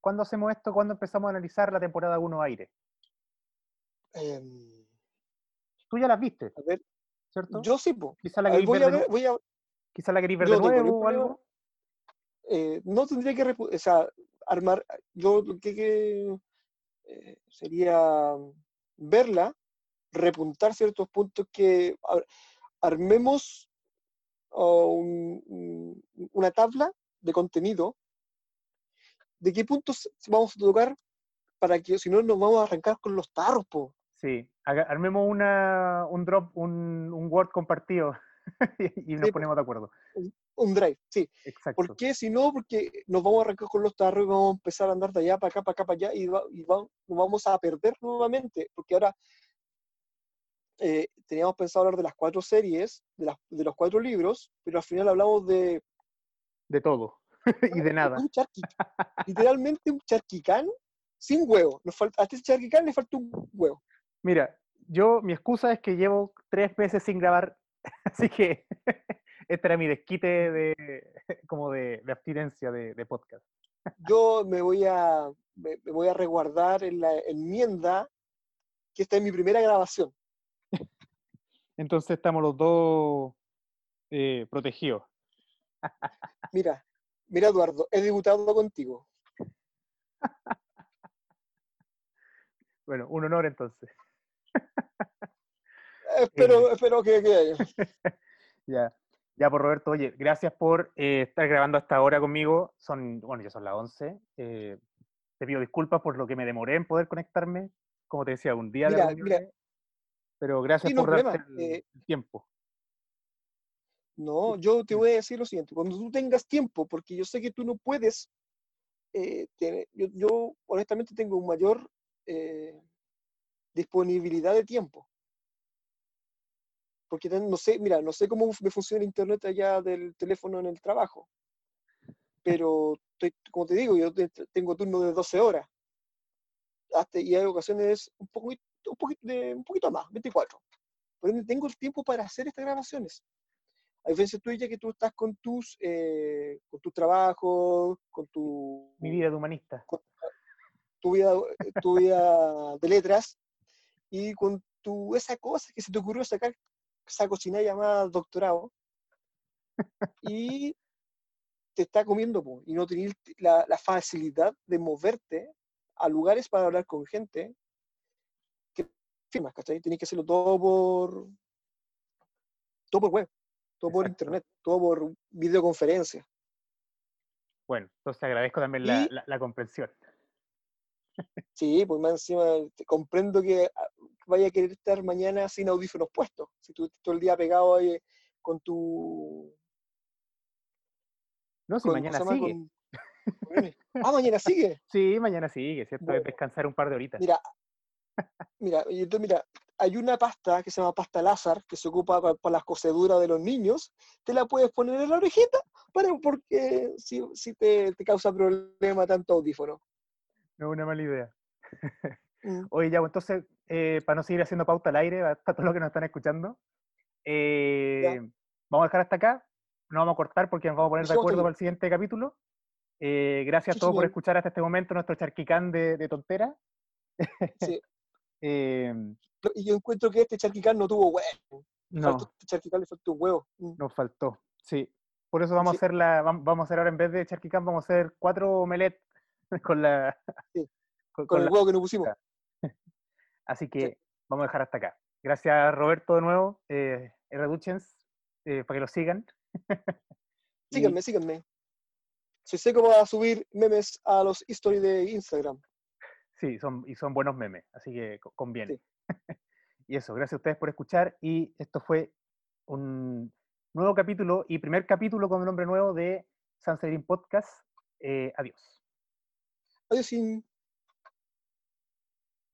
¿Cuándo hacemos esto? ¿Cuándo empezamos a analizar la temporada 1 aire? Em, Tú ya las viste, a ver, ¿cierto? yo sí, po. Quizá la queréis ver, a ver, voy a, quizá la queréis ver de nuevo o algo. eh, no tendría que, o sea, armar, yo lo que, que, eh, sería verla, repuntar ciertos puntos que ver, armemos oh, un- un- una tabla de contenido de qué puntos vamos a tocar para que si no nos vamos a arrancar con los tarros, po. Sí, armemos una, un drop, un, un Word compartido *laughs* y nos Sí, ponemos de acuerdo. un drive, sí. Exacto. ¿Por qué? Si no, porque nos vamos a arrancar con los tarros y vamos a empezar a andar de allá para acá, para acá, para allá y, va- y va- nos vamos a perder nuevamente, porque ahora eh, teníamos pensado hablar de las cuatro series, de, las, de los cuatro libros, pero al final hablamos de, De todo *laughs* y de nada. un charqui, *laughs* literalmente un charquicán sin huevo. Nos falta, a este charquicán le falta un huevo. Mira, yo, mi excusa es que llevo tres meses sin grabar, *laughs* así que *laughs* este era mi desquite de, *laughs* como de, de abstinencia de, de podcast. Yo me voy a, me, me voy a resguardar en la enmienda que esta es mi primera grabación. Entonces estamos los dos eh, protegidos. Mira, mira Eduardo, he debutado contigo. Bueno, un honor entonces. *laughs* Espero, espero que, que- *laughs* Ya, ya por Roberto, oye, gracias por eh, estar grabando hasta ahora conmigo. Son, bueno, ya son las 11. eh, te pido disculpas por lo que me demoré en poder conectarme. Como te decía, un día de Mira, mira. Pero gracias Sí, no por darte el, eh, el tiempo. No, yo te voy a decir lo siguiente, cuando tú tengas tiempo, porque yo sé que tú no puedes, eh, tener- yo, yo honestamente tengo un mayor eh, disponibilidad de tiempo. Porque no sé, mira, no sé cómo me funciona internet allá del teléfono en el trabajo, pero estoy- como te digo, yo te- tengo turno de 12 horas, hasta, y hay ocasiones un poquito, un poquito, de, un poquito más, 24. Por ende, tengo el tiempo para hacer estas grabaciones. A diferencia tuya que tú estás con tus, eh, con tus trabajos, con tu, Mi vida de humanista. tu, vida, tu vida de letras y con tu, esa cosa que se te ocurrió sacar esa cocina llamada doctorado *laughs* y te está comiendo po, y no tener la, la facilidad de moverte a lugares para hablar con gente que firmas, ¿cachai? Tienes que hacerlo todo por todo por web, todo por internet, todo por videoconferencia. Bueno, entonces agradezco también la, Y- la- la comprensión. Sí, pues más encima comprendo que ah, vaya a querer estar mañana sin audífonos puestos. Si tú estás todo el día pegado ahí con tu. No, si con- mañana sigue. Con- ah, mañana sigue. *laughs* Sí, mañana sigue, ¿cierto? Bueno. descansar un par de horitas. Mira, mira, entonces mira, hay una pasta que se llama pasta Lázar que se ocupa pa- para las coseduras de los niños. Te la puedes poner en la orejita para porque si, si te, te causa problema tanto audífono. No es una mala idea. *laughs* Mm. Oye, ya, pues, entonces, eh, para no seguir haciendo pauta al aire, para *laughs* todos los que nos están escuchando, eh, vamos a dejar hasta acá. No vamos a cortar porque nos vamos a poner de acuerdo para el siguiente capítulo. Eh, gracias Sí, a todos por escuchar hasta este momento nuestro charquicán de, de tontera. Sí. *laughs* Eh, Y yo encuentro que este charquicán no tuvo huevo. no, Faltó- este charquicán le faltó un huevo. Mm. nos faltó. Sí. Por eso vamos Sí. a hacer la, vam- vamos a hacer ahora en vez de charquicán, vamos a hacer cuatro omelette *laughs* con la. Sí. con- Con con el la- huevo que nos pusimos. Así que vamos a dejar hasta acá. Gracias, Roberto, de nuevo. Eh, Reduchens, eh, para que lo sigan. *laughs* Y- Síganme, síganme. Si sé cómo va a subir memes a los stories de Instagram. Sí, son, y son buenos memes, así que co- conviene. *laughs* y eso, gracias a ustedes por escuchar. Y esto fue un nuevo capítulo y primer capítulo con un nombre nuevo de San Severin Podcast. Eh, adiós. Adiós. sin-